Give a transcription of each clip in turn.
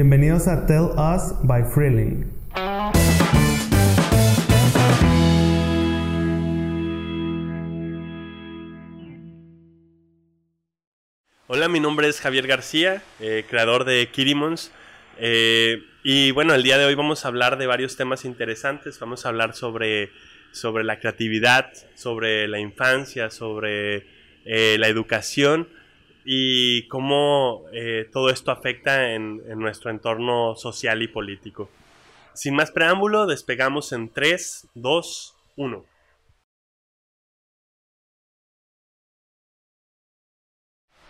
Bienvenidos a Tell Us by Freeling. Hola, mi nombre es Javier García, eh, creador de Kirimons. Eh, y bueno, el día de hoy vamos a hablar de varios temas interesantes. Vamos a hablar sobre, sobre la creatividad, sobre la infancia, sobre eh, la educación y cómo todo esto afecta en, en, nuestro entorno social y político. Sin más preámbulo, despegamos en 3, 2, 1.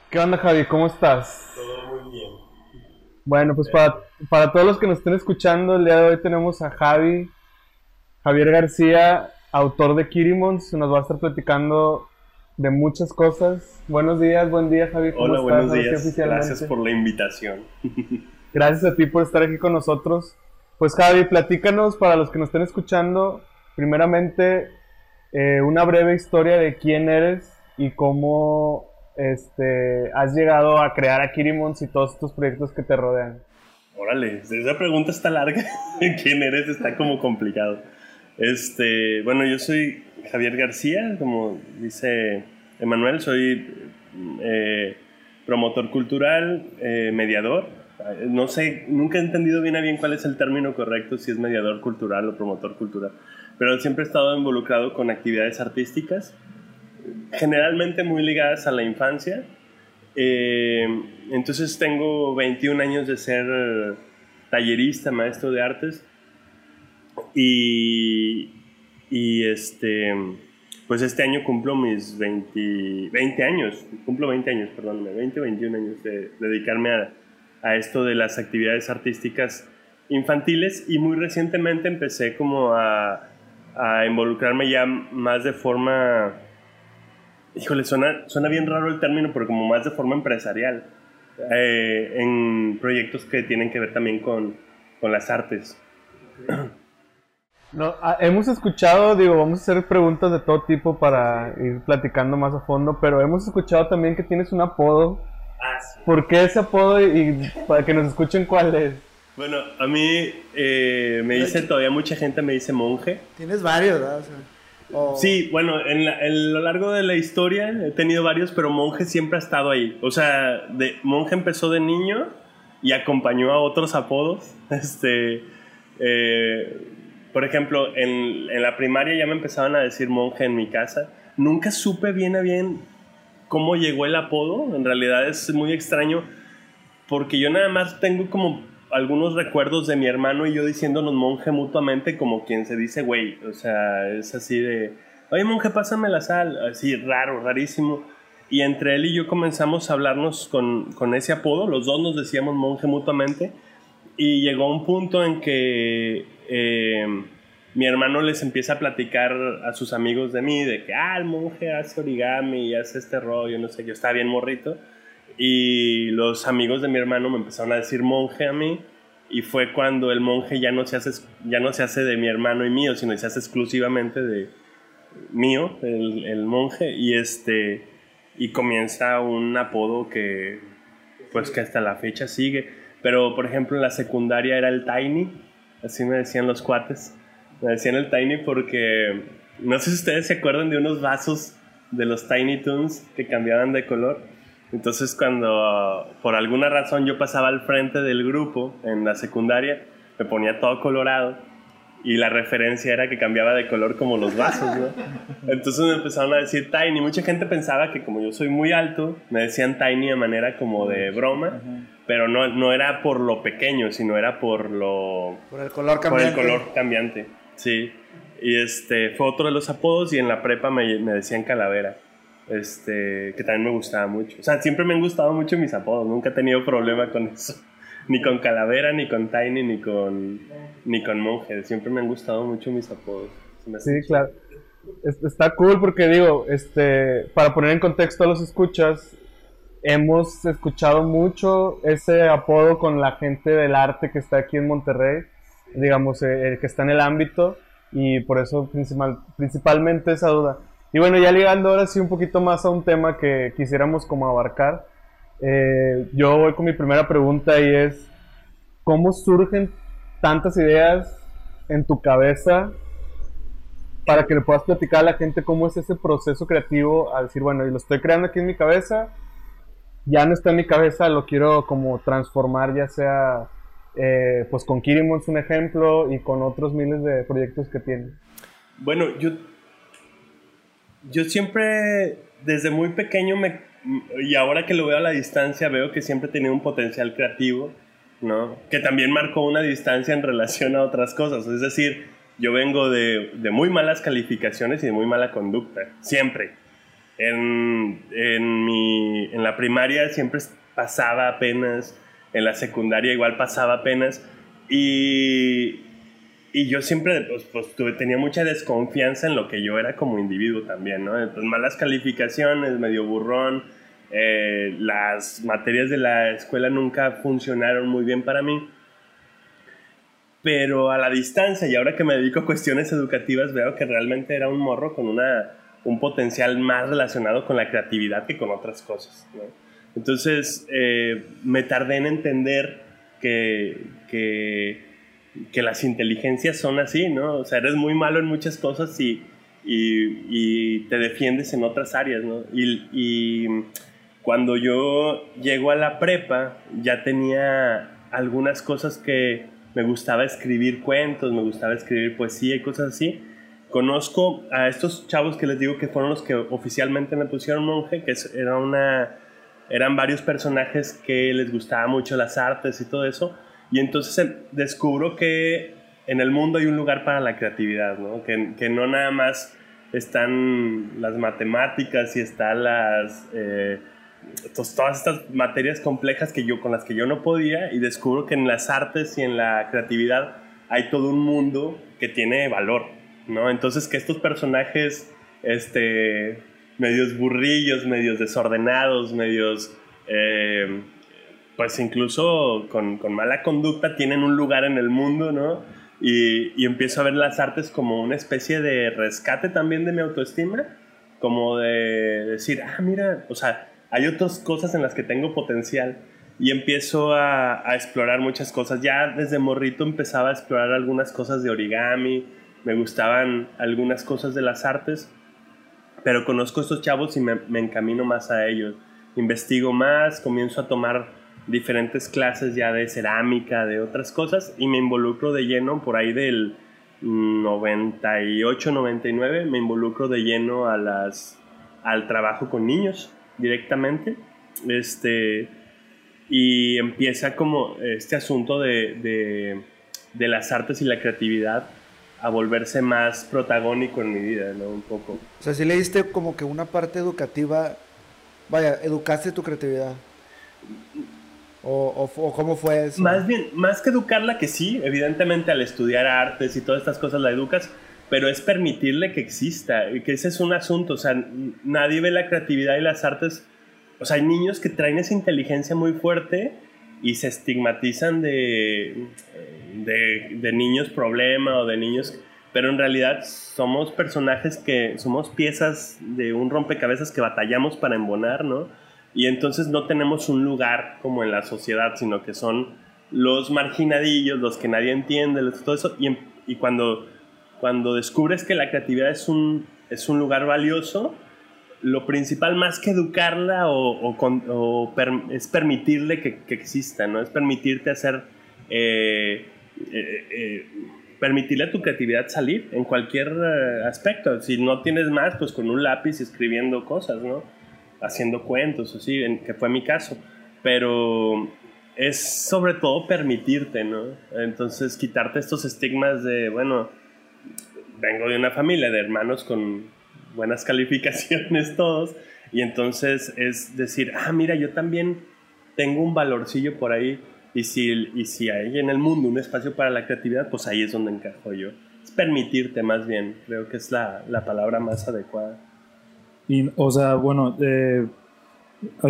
¿Qué onda, Javi? ¿Cómo estás? Todo muy bien. Bueno, pues para, para, todos los que nos estén escuchando, el día de hoy tenemos a Javi, Javier García, autor de Kirimons, nos va a estar platicando de muchas cosas. Buenos días, buen día, Javi. ¿Cómo Hola, buenos días. Gracias por la invitación. Gracias a ti por estar aquí con nosotros. Pues Javi, platícanos para los que nos estén escuchando, primeramente, eh, una breve historia de quién eres y cómo este, has llegado a crear a Kirimons y todos estos proyectos que te rodean? Órale, esa pregunta está larga. ¿Quién eres? Está como complicado. Este, bueno, yo soy Javier García, como dice Emanuel, soy eh, promotor cultural, eh, mediador. No sé, nunca he entendido bien a bien cuál es el término correcto, si es mediador cultural o promotor cultural, pero siempre he estado involucrado con actividades artísticas generalmente muy ligadas a la infancia. Eh, entonces tengo 21 años de ser tallerista, maestro de artes. Y, y este, pues este año cumplo mis 20, 20 años, cumplo 20 años, perdón, 20 o 21 años de, dedicarme a, a, esto de las actividades artísticas infantiles y muy recientemente empecé como a, a involucrarme ya más de forma híjole, suena, suena bien raro el término, pero como más de forma empresarial, eh, en proyectos que tienen que ver también con, con las artes. No, ah, hemos escuchado, digo, vamos a hacer preguntas de todo tipo para ir platicando más a fondo, pero hemos escuchado también que tienes un apodo. Ah, sí. ¿Por qué ese apodo y para que nos escuchen cuál es? Bueno, a mí eh, me dice todavía mucha gente me dice monje. Tienes varios, ¿verdad? Sí, bueno, en, a lo largo de la historia he tenido varios, pero monje siempre ha estado ahí. O sea, de, monje empezó de niño y acompañó a otros apodos. Este, eh, por ejemplo, en, en, la primaria ya me empezaban a decir monje en mi casa. Nunca supe bien a bien cómo llegó el apodo. En realidad es muy extraño porque yo nada más tengo como algunos recuerdos de mi hermano y yo diciéndonos monje mutuamente como quien se dice güey. O sea, es así de, oye monje, pásame la sal. Así raro, rarísimo. Y entre él y yo comenzamos a hablarnos con, con ese apodo. Los dos nos decíamos monje mutuamente. Y llegó un punto en que eh, mi hermano les empieza a platicar a sus amigos de mí de que, ah, el monje hace origami y hace este rollo, no sé, yo estaba bien morrito y los amigos de mi hermano me empezaron a decir monje a mí. Y fue cuando el monje ya no se hace, ya no se hace de mi hermano y mío, sino se hace exclusivamente de mío, el, el monje. Y este y comienza un apodo que pues que hasta la fecha sigue. Pero por ejemplo en la secundaria era el Tiny, así me decían los cuates. Me decían el Tiny porque no sé si ustedes se acuerdan de unos vasos de los Tiny Toons que cambiaban de color. Entonces cuando por alguna razón yo pasaba al frente del grupo en la secundaria, me ponía todo colorado y la referencia era que cambiaba de color como los vasos, ¿no? Entonces me empezaron a decir Tiny. Mucha gente pensaba que como yo soy muy alto, me decían Tiny de manera como de broma, pero no, no era por lo pequeño, sino era por lo... Por el color cambiante. Por el color cambiante, sí. Y este fue otro de los apodos y en la prepa me, me decían Calavera este, que también me gustaba mucho. O sea, siempre me han gustado mucho mis apodos, nunca he tenido problema con eso. Ni con Calavera, ni con Tiny, ni con, ni con Monje. Siempre me han gustado mucho mis apodos. Sí, claro. Está cool porque digo, este, para poner en contexto a los escuchas, hemos escuchado mucho ese apodo con la gente del arte que está aquí en Monterrey, digamos, eh, el que está en el ámbito, y por eso principal, principalmente esa duda. Y bueno, ya llegando ahora sí un poquito más a un tema que quisiéramos como abarcar. Eh, yo voy con mi primera pregunta y es, ¿cómo surgen tantas ideas en tu cabeza para que le puedas platicar a la gente cómo es ese proceso creativo al decir, bueno, y lo estoy creando aquí en mi cabeza, ya no está en mi cabeza, lo quiero como transformar, ya sea eh, pues con Kirimon un ejemplo y con otros miles de proyectos que tiene. Bueno, yo, yo siempre, desde muy pequeño, me, y ahora que lo veo a la distancia, veo que siempre tenido un potencial creativo, ¿no? Que también marcó una distancia en relación a otras cosas. Es decir, yo vengo de, de muy malas calificaciones y de muy mala conducta, siempre. En, en, mi, en la primaria siempre pasaba apenas, en la secundaria igual pasaba apenas, y, y yo siempre pues, pues, tuve, tenía mucha desconfianza en lo que yo era como individuo también, ¿no? Entonces, malas calificaciones, medio burrón, eh, las materias de la escuela nunca funcionaron muy bien para mí pero a la distancia y ahora que me dedico a cuestiones educativas veo que realmente era un morro con una, un potencial más relacionado con la creatividad que con otras cosas. Entonces eh, me tardé en entender que, que, que, las inteligencias son así, ¿no? O sea, eres muy malo en muchas cosas y, y, y te defiendes en otras áreas, ¿no? Y, y cuando yo llego a la prepa ya tenía algunas cosas que me gustaba escribir cuentos, me gustaba escribir poesía y cosas así. Conozco a estos chavos que les digo que fueron los que oficialmente me pusieron monje, que era una, eran varios personajes que les gustaba mucho las artes y todo eso. Y entonces em, descubro que en el mundo hay un lugar para la creatividad, ¿no? Que, no nada más están las matemáticas y están las... Eh, todas estas materias complejas que yo, con las que yo no podía y descubro que en las artes y en la creatividad hay todo un mundo que tiene valor, ¿no? Entonces que estos personajes, este, medios burrillos, medios desordenados, medios, eh, pues incluso con, con, mala conducta, tienen un lugar en el mundo, ¿no? Y, y empiezo a ver las artes como una especie de rescate también de mi autoestima, como de decir, ah, mira, o sea, hay otras cosas en las que tengo potencial y empiezo a, explorar muchas cosas. Ya desde morrito empezaba a explorar algunas cosas de origami, me gustaban algunas cosas de las artes, pero conozco a estos chavos y me, me encamino más a ellos. Investigo más, comienzo a tomar diferentes clases ya de cerámica, de otras cosas y me involucro de lleno por ahí del 98, 99, me involucro de lleno a las, al trabajo con niños directamente. Este, y empieza como este asunto de, de, las artes y la creatividad a volverse más protagónico en mi vida, ¿no? Un poco. O sea, si le diste como que una parte educativa, vaya, educaste tu creatividad. O, o, cómo fue eso? Más bien, más que educarla, que sí, evidentemente al estudiar artes y todas estas cosas la educas, pero es permitirle que exista, que ese es un asunto, o sea, nadie ve la creatividad y las artes, o sea, hay niños que traen esa inteligencia muy fuerte y se estigmatizan de, de, niños problema o de niños, pero en realidad somos personajes que somos piezas de un rompecabezas que batallamos para embonar, ¿no? Y entonces no tenemos un lugar como en la sociedad, sino que son los marginadillos, los que nadie entiende, todo eso, y, y cuando cuando descubres que la creatividad es un, es un lugar valioso, lo principal más que educarla o, o, es permitirle que, que, exista, ¿no? Es permitirte hacer, eh, eh, eh, permitirle a tu creatividad salir en cualquier aspecto. Si no tienes más, pues con un lápiz escribiendo cosas, ¿no? Haciendo cuentos, así, que fue mi caso. Pero es sobre todo permitirte, ¿no? Entonces quitarte estos estigmas de, bueno, vengo de una familia de hermanos con buenas calificaciones todos, y entonces es decir, ah, mira, yo también tengo un valorcillo por ahí, y si, y si hay en el mundo un espacio para la creatividad, pues ahí es donde encajo yo. Es permitirte más bien, creo que es la, la palabra más adecuada. Y, o sea, bueno, eh,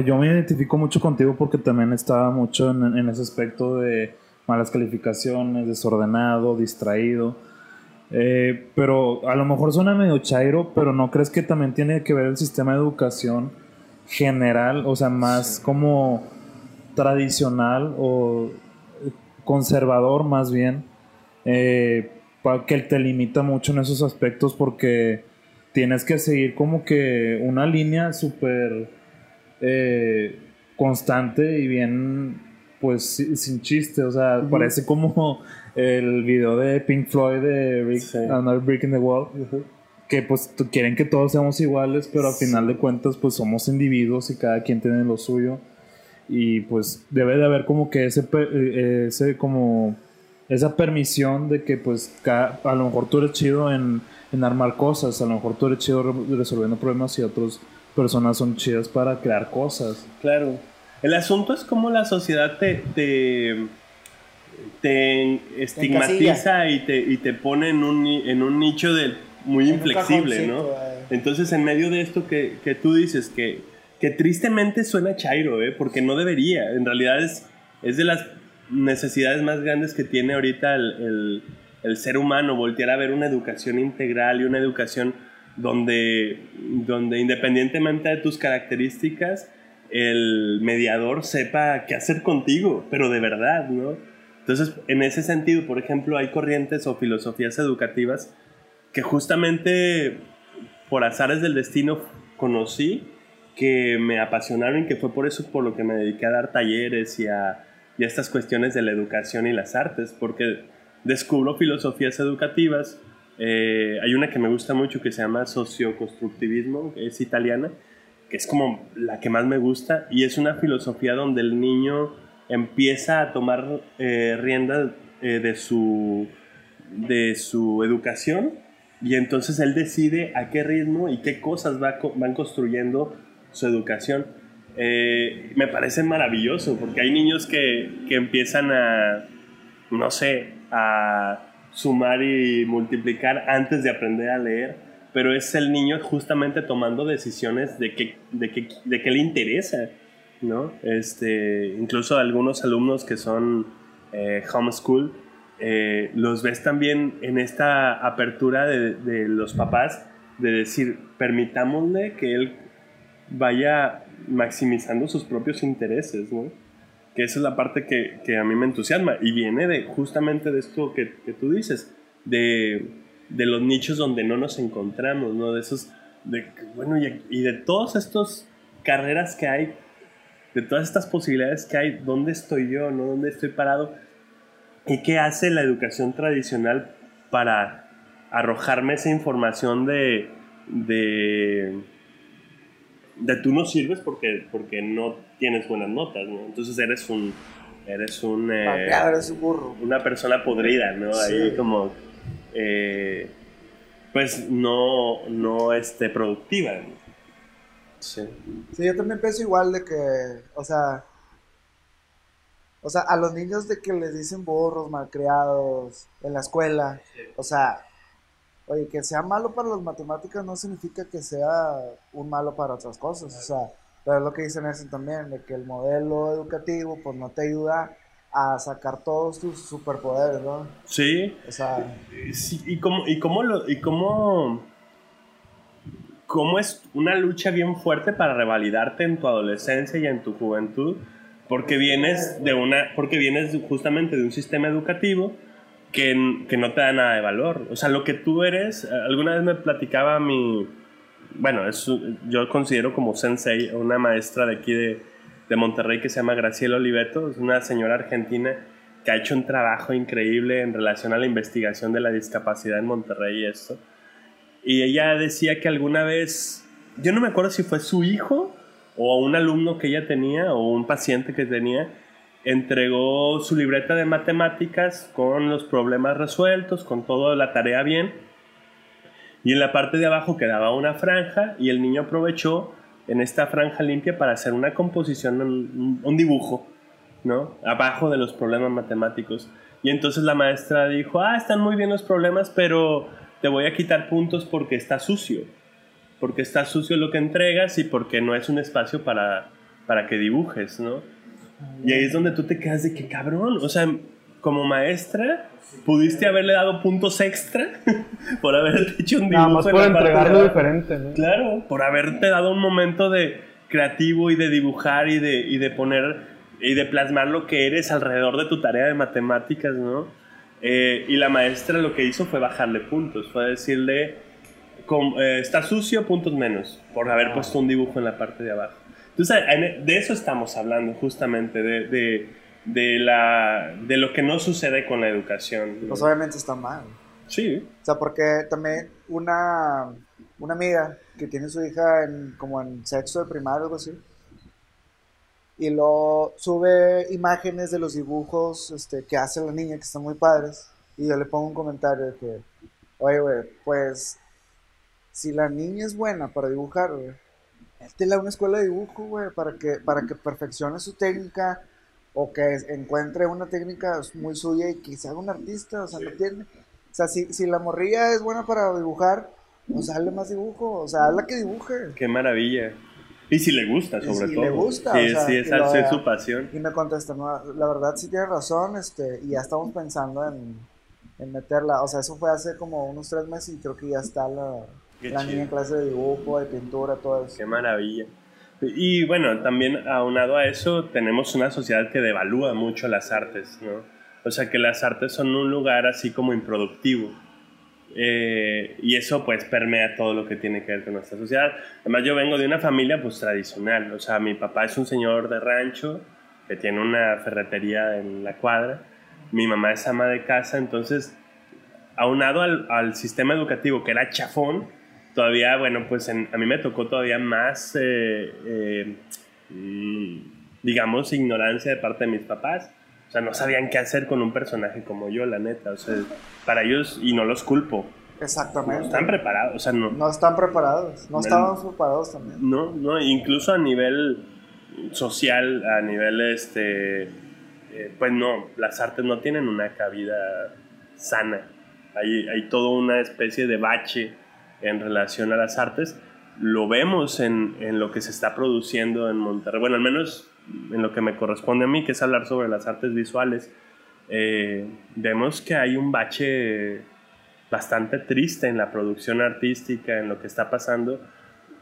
yo me identifico mucho contigo porque también estaba mucho en, en ese aspecto de malas calificaciones, desordenado, distraído. Eh, pero a lo mejor suena medio chairo, pero ¿no crees que también tiene que ver el sistema de educación general, o sea, más como tradicional o conservador más bien, eh, que te limita mucho en esos aspectos porque tienes que seguir como que una línea súper eh, constante y bien, pues si- sin chiste, o sea, parece como el video de Pink Floyd de Rick, Sí. Another Brick in the Wall que pues quieren que todos seamos iguales, pero al final de cuentas pues somos individuos y cada quien tiene lo suyo y pues debe de haber como que ese, eh, ese como esa permisión de que pues ca- a lo mejor tú eres chido en, en armar cosas, a lo mejor tú eres chido re- resolviendo problemas y otras personas son chidas para crear cosas. Claro. El asunto es cómo la sociedad te, te, te estigmatiza y te, y te pone en un, en un nicho de muy En inflexible, ¿no? eh. Entonces, en medio de esto que, que tú dices, que, que tristemente suena chairo, ¿eh? porque no debería. En realidad es, es de las necesidades más grandes que tiene ahorita el, el- el ser humano, voltear a ver una educación integral y una educación donde, donde independientemente de tus características, el mediador sepa qué hacer contigo, pero de verdad, ¿no? Entonces, en ese sentido, por ejemplo, hay corrientes o filosofías educativas que justamente por azares del destino conocí, que me apasionaron y que fue por eso por lo que me dediqué a dar talleres y a, y estas cuestiones de la educación y las artes, porque descubro filosofías educativas. eh, hay una que me gusta mucho que se llama socioconstructivismo, es italiana, que es como la que más me gusta, y es una filosofía donde el niño empieza a tomar eh, rienda eh, de, su, de su educación y entonces él decide a qué ritmo y qué cosas va, van construyendo su educación. Eh, me parece maravilloso porque hay niños que, que empiezan a, no sé, a sumar y multiplicar antes de aprender a leer, pero es el niño justamente tomando decisiones de qué, de qué, de qué le interesa, ¿no? Este, incluso algunos alumnos que son eh, homeschool, eh, los ves también en esta apertura de, de los papás de decir, permitámosle que él vaya maximizando sus propios intereses, ¿no? Que esa es la parte que, que a mí me entusiasma y viene de justamente de esto que, que tú dices, de, de los nichos donde no nos encontramos, ¿no? De esos, de, bueno, y, y de todas estas carreras que hay, de todas estas posibilidades que hay, ¿dónde estoy yo, no? ¿Dónde estoy parado? ¿Y qué hace la educación tradicional para arrojarme esa información de, de, de tú no sirves porque, porque no tienes buenas notas, ¿no? Entonces eres un, eres un, eh, Papeado, eres un burro. una persona podrida, ¿no? Ahí como, eh, pues no, no este, productiva. ¿no? Sí. Sí, yo también pienso igual de que, o sea, o sea, a los niños de que les dicen burros, malcriados, en la escuela, o sea, oye, que sea malo para las matemáticas no significa que sea un malo para otras cosas, o sea, pero es lo que dicen eso también, de que el modelo educativo, pues no te ayuda a sacar todos tus superpoderes, ¿no? Sí, O sea, Sí, y cómo, y cómo lo, y cómo, cómo es una lucha bien fuerte para revalidarte en tu adolescencia y en tu juventud, porque vienes de una, porque vienes justamente de un sistema educativo que, que no te da nada de valor. O sea, lo que tú eres, eh, alguna vez me platicaba mi, bueno, es, yo considero como sensei, una maestra de aquí de, de Monterrey que se llama Graciela Oliveto, es una señora argentina que ha hecho un trabajo increíble en relación a la investigación de la discapacidad en Monterrey y esto. Y ella decía que alguna vez, yo no me acuerdo si fue su hijo o un alumno que ella tenía o un paciente que tenía, entregó su libreta de matemáticas con los problemas resueltos, con toda la tarea bien. Y en la parte de abajo quedaba una franja y el niño aprovechó en esta franja limpia para hacer una composición, un, dibujo, ¿no? Abajo de los problemas matemáticos. Y entonces la maestra dijo, ah, están muy bien los problemas, pero te voy a quitar puntos porque está sucio. Porque está sucio lo que entregas y porque no es un espacio para, para que dibujes, ¿no? Y ahí es donde tú te quedas de que cabrón, o sea, como maestra, pudiste haberle dado puntos extra por haberte hecho un dibujo. Nada más en por de entregarlo diferente, ¿no? Claro, por haberte dado un momento de creativo y de dibujar y de, y de poner y de plasmar lo que eres alrededor de tu tarea de matemáticas, ¿no? Eh, y la maestra lo que hizo fue bajarle puntos, fue decirle, com- eh, está sucio, puntos menos, por haber puesto un dibujo en la parte de abajo. Entonces, en- de eso estamos hablando justamente, de, de, de la, de lo que no sucede con la educación. Pues obviamente está mal. Sí, O sea, porque también una, una amiga que tiene su hija en, como en sexto de primaria o algo así, y lo sube imágenes de los dibujos este, que hace la niña, que están muy padres, y yo le pongo un comentario de que, oye, güey, pues, si la niña es buena para dibujar, güey, métela a una escuela de dibujo, güey, para que, para que perfeccione su técnica, o que encuentre una técnica muy suya y que se haga un artista, o sea, no tiene... O sea, si, si la morrilla es buena para dibujar, pues hazle más dibujo. O sea, hazla que dibuje. qué maravilla. Y si le gusta, Y sobre si todo. le gusta, Sí, o sea, sí, que es su pasión. Y me contesta, no, la verdad sí tiene razón, este, y ya estamos pensando en, en meterla. O sea, eso fue hace como unos tres meses y creo que ya está la, la niña en clase de dibujo, de pintura, todo eso. Qué maravilla. Y bueno, también aunado a eso, tenemos una sociedad que devalúa mucho las artes, ¿no? O sea, que las artes son un lugar así como improductivo. Eh, y eso pues permea todo lo que tiene que ver con nuestra sociedad. Además yo vengo de una familia pues tradicional, o sea, mi papá es un señor de rancho que tiene una ferretería en la cuadra, mi mamá es ama de casa, entonces aunado al, al sistema educativo que era chafón, todavía, bueno, pues en- a mí me tocó todavía más, eh, eh, mm, digamos, ignorancia de parte de mis papás. O sea, no sabían qué hacer con un personaje como yo, la neta. O sea, para ellos, y no los culpo, no Exactamente. están preparados. O sea, no, No están preparados. No estaban preparados también. no, no, incluso a nivel social, a nivel, este, eh, pues no, las artes no tienen una cabida sana. Hay, hay toda una especie de bache en relación a las artes. Lo vemos en, en lo que se está produciendo en Monterrey. Bueno, al menos en lo que me corresponde a mí, que es hablar sobre las artes visuales. Eh, vemos que hay un bache bastante triste en la producción artística, en lo que está pasando.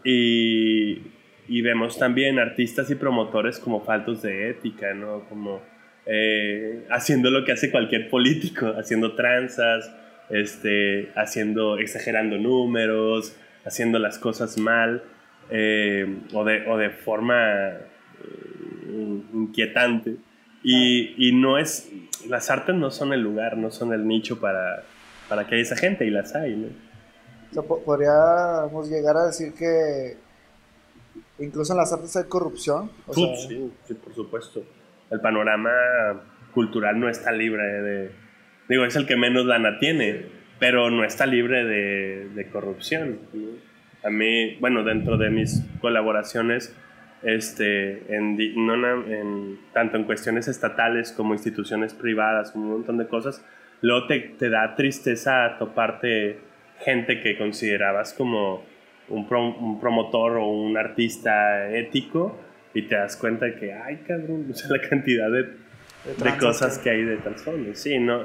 Y, y vemos también artistas y promotores como faltos de ética, ¿no? Como eh, haciendo lo que hace cualquier político, haciendo tranzas, este, haciendo, exagerando números, haciendo las cosas mal eh, o, de, o de forma inquietante. Y, y no es, las artes no son el lugar, no son el nicho para, para que haya esa gente y las hay, ¿no? O sea, po- podríamos llegar a decir que incluso en las artes hay corrupción. O sea, sí, sí, por supuesto. El panorama cultural no está libre de... Digo, es el que menos lana tiene, pero no está libre de, de corrupción. A mí, bueno, dentro de mis colaboraciones, este, en, no en- tanto en cuestiones estatales como instituciones privadas, un montón de cosas, luego te, te da tristeza toparte gente que considerabas como un, pro- un promotor o un artista ético y te das cuenta de que, ay, cabrón, o sea, la cantidad de, de de cosas que hay de trasfondo. Sí, no.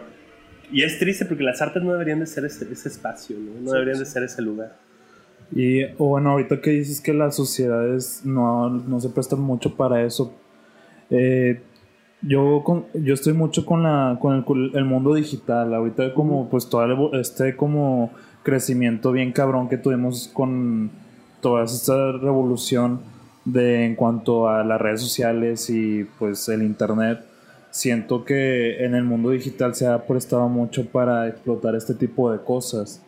Y es triste porque las artes no deberían de ser ese, ese espacio, ¿no? No Sí, deberían de sí. ser ese lugar. Y o bueno, ahorita que dices que las sociedades no, no se prestan mucho para eso, eh, yo, con- yo estoy mucho con, la, con el, mundo digital. Ahorita como pues todo el este como crecimiento bien cabrón que tuvimos con toda esta revolución de en cuanto a las redes sociales y pues el internet. Siento que en el mundo digital se ha prestado mucho para explotar este tipo de cosas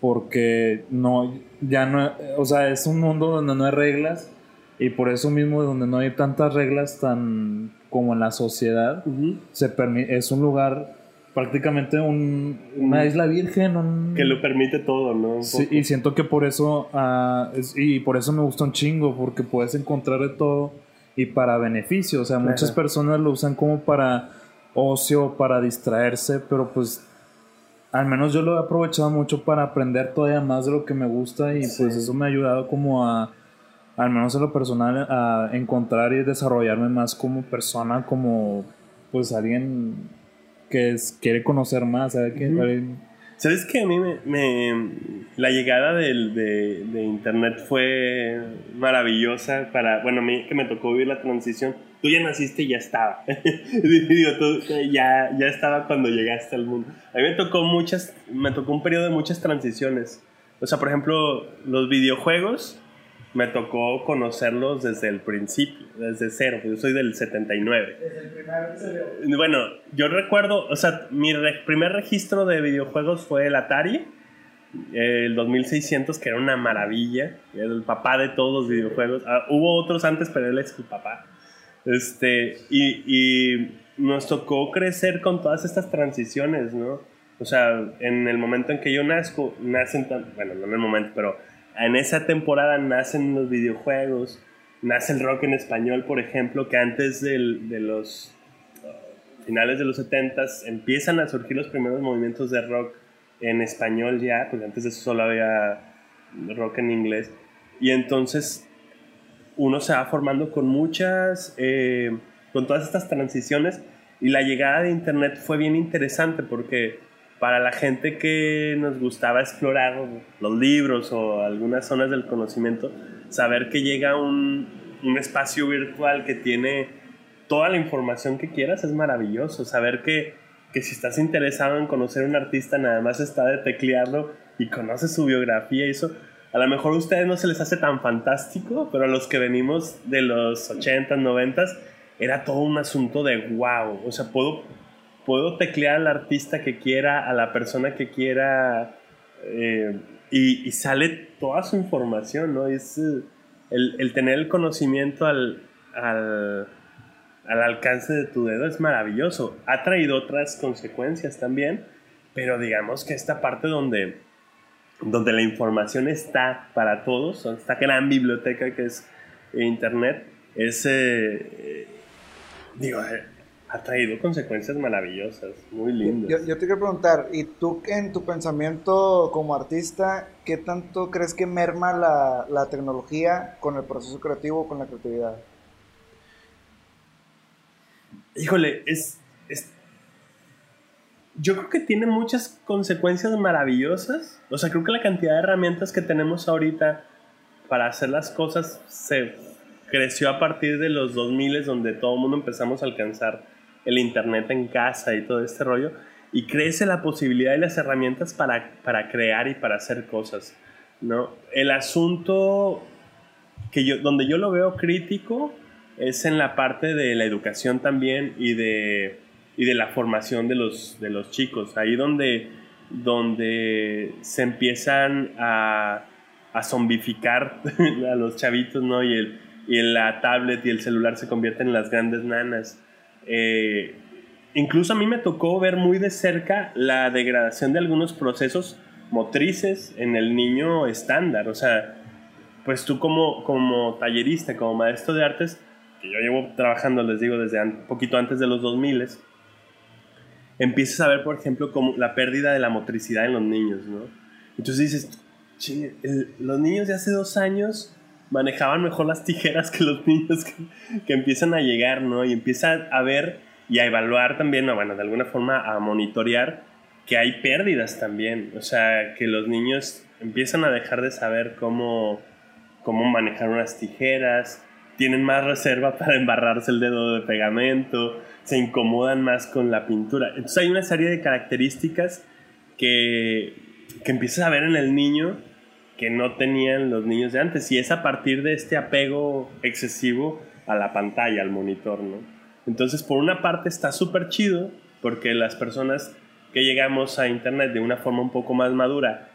porque no, ya no, o sea, es un mundo donde no hay reglas y por eso mismo donde no hay tantas reglas tan como en la sociedad, se permi- es un lugar prácticamente un, una isla virgen, un- Que lo permite todo, ¿no? Sí, y siento que por eso, ah, es- y por eso me gusta un chingo, porque puedes encontrar de todo y para beneficio. O sea, Claro. muchas personas lo usan como para ocio, para distraerse, pero pues al menos yo lo he aprovechado mucho para aprender todavía más de lo que me gusta y Sí. pues eso me ha ayudado como a, al menos en lo personal, a encontrar y desarrollarme más como persona, como pues alguien que es- quiere conocer más, ¿sabe? Que Ujú. ¿Sabes que a mí me, me- la llegada del- de, de internet fue maravillosa para, bueno, a mí que me tocó vivir la transición. Tú ya naciste y ya estaba. Ya, ya estaba cuando llegaste al mundo. A mí me tocó muchas, me tocó un periodo de muchas transiciones. O sea, por ejemplo, los videojuegos me tocó conocerlos desde el principio, desde cero. Yo soy del 79. Desde el primer episodio. Bueno, yo recuerdo, o sea, mi re- primer registro de videojuegos fue el Atari, eh, el 2600, que era una maravilla, era el papá de todos los videojuegos. Ah, hubo otros antes, pero él es el papá. Este, y, y nos tocó crecer con todas estas transiciones, ¿no? O sea, en el momento en que yo nazco, nacen, tan- bueno, no en el momento, pero en esa temporada nacen los videojuegos, nace el rock en español, por ejemplo, que antes del- de los finales de los 70 empiezan a surgir los primeros movimientos de rock en español ya, porque antes de eso solo había rock en inglés. Y entonces uno se va formando con muchas, eh, con todas estas transiciones y la llegada de Internet fue bien interesante porque para la gente que nos gustaba explorar los libros o algunas zonas del conocimiento, saber que llega un, un espacio virtual que tiene toda la información que quieras es maravilloso. Saber que, que si estás interesado en conocer a un artista, nada más está de teclearlo y conoces su biografía y eso. A lo mejor a ustedes no se les hace tan fantástico, pero a los que venimos de los 80s, 90s, era todo un asunto de wow. O sea, puedo, puedo teclear al artista que quiera, a la persona que quiera, eh, y, sale toda su información, ¿no? Es eh, el, el tener el conocimiento al, al, al alcance de tu dedo es maravilloso. Ha traído otras consecuencias también, pero digamos que esta parte donde, donde la información está para todos, esta gran biblioteca que es Internet, es, eh, eh, digo, eh, ha traído consecuencias maravillosas, muy lindas. Yo, yo te quiero preguntar, ¿y tú en tu pensamiento como artista, qué tanto crees que merma la, la tecnología con el proceso creativo, con la creatividad? Híjole, es, es- Yo creo que tiene muchas consecuencias maravillosas. O sea, creo que la cantidad de herramientas que tenemos ahorita para hacer las cosas se creció a partir de los 2000 donde todo el mundo empezamos a alcanzar el internet en casa y todo este rollo. Y crece la posibilidad y las herramientas para, para crear y para hacer cosas. ¿no? El asunto que yo, donde yo lo veo crítico es en la parte de la educación también y de, y de la formación de los, de los chicos. Ahí donde, donde se empiezan a, a zombificar a los chavitos, ¿no? Y, el, y la tablet y el celular se convierten en las grandes nanas. Eh, incluso a mí me tocó ver muy de cerca la degradación de algunos procesos motrices en el niño estándar. O sea, pues tú como, como tallerista, como maestro de artes, que yo llevo trabajando, les digo, desde un poquito antes de los 2000, empiezas a ver, por ejemplo, como la pérdida de la motricidad en los niños, ¿no? Entonces dices, "Che, el- los niños de hace dos años manejaban mejor las tijeras que los niños que, que empiezan a llegar, ¿no? Y empieza a ver y a evaluar también, o bueno, de alguna forma a monitorear que hay pérdidas también, o sea, que los niños empiezan a dejar de saber cómo, cómo manejar unas tijeras, tienen más reserva para embarrarse el dedo de pegamento, se incomodan más con la pintura. Entonces hay una serie de características que, que empiezas a ver en el niño que no tenían los niños de antes y es a partir de este apego excesivo a la pantalla, al monitor, ¿no? Entonces, por una parte está súper chido porque las personas que llegamos a Internet de una forma un poco más madura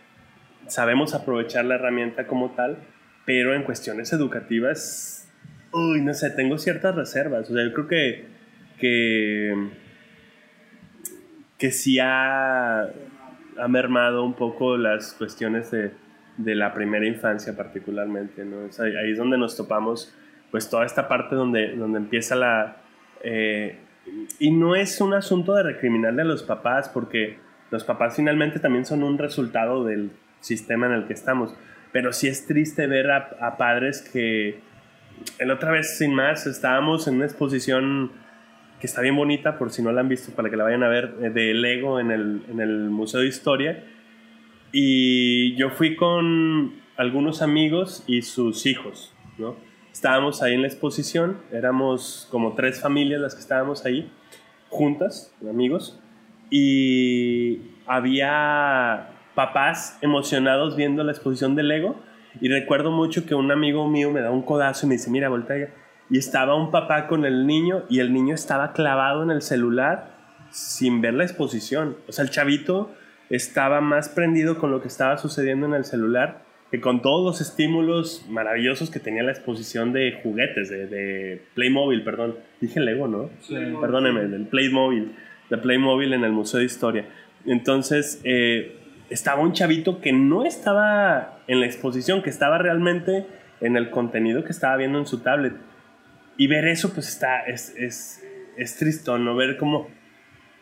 sabemos aprovechar la herramienta como tal, pero en cuestiones educativas, uy, no sé, tengo ciertas reservas. O sea, yo creo que, que, que sí ha, ha mermado un poco las cuestiones de, de la primera infancia particularmente, ¿no? Es ahí, ahí es donde nos topamos, pues toda esta parte donde, donde empieza la... eh, y no es un asunto de recriminarle a los papás, porque los papás finalmente también son un resultado del sistema en el que estamos. Pero sí es triste ver a, a padres que, la otra vez, sin más, estábamos en una exposición que está bien bonita, por si no la han visto, para que la vayan a ver, eh, de Lego en el, en el Museo de Historia. Y yo fui con algunos amigos y sus hijos, ¿no? Estábamos ahí en la exposición, éramos como tres familias las que estábamos ahí, juntas, amigos, y había papás emocionados viendo la exposición de Lego. Y recuerdo mucho que un amigo mío me da un codazo y me dice, mira, voltea. Y estaba un papá con el niño y el niño estaba clavado en el celular sin ver la exposición. O sea, el chavito estaba más prendido con lo que estaba sucediendo en el celular que con todos los estímulos maravillosos que tenía la exposición de juguetes, de, de Playmobil, perdón. Dije Lego, ¿no? Sí. Perdóneme, del Playmobil, de Playmobil en el Museo de Historia. Entonces, eh, estaba un chavito que no estaba en la exposición, que estaba realmente en el contenido que estaba viendo en su tablet. Y ver eso, pues está, es, es, es tristón, ¿no? Ver cómo,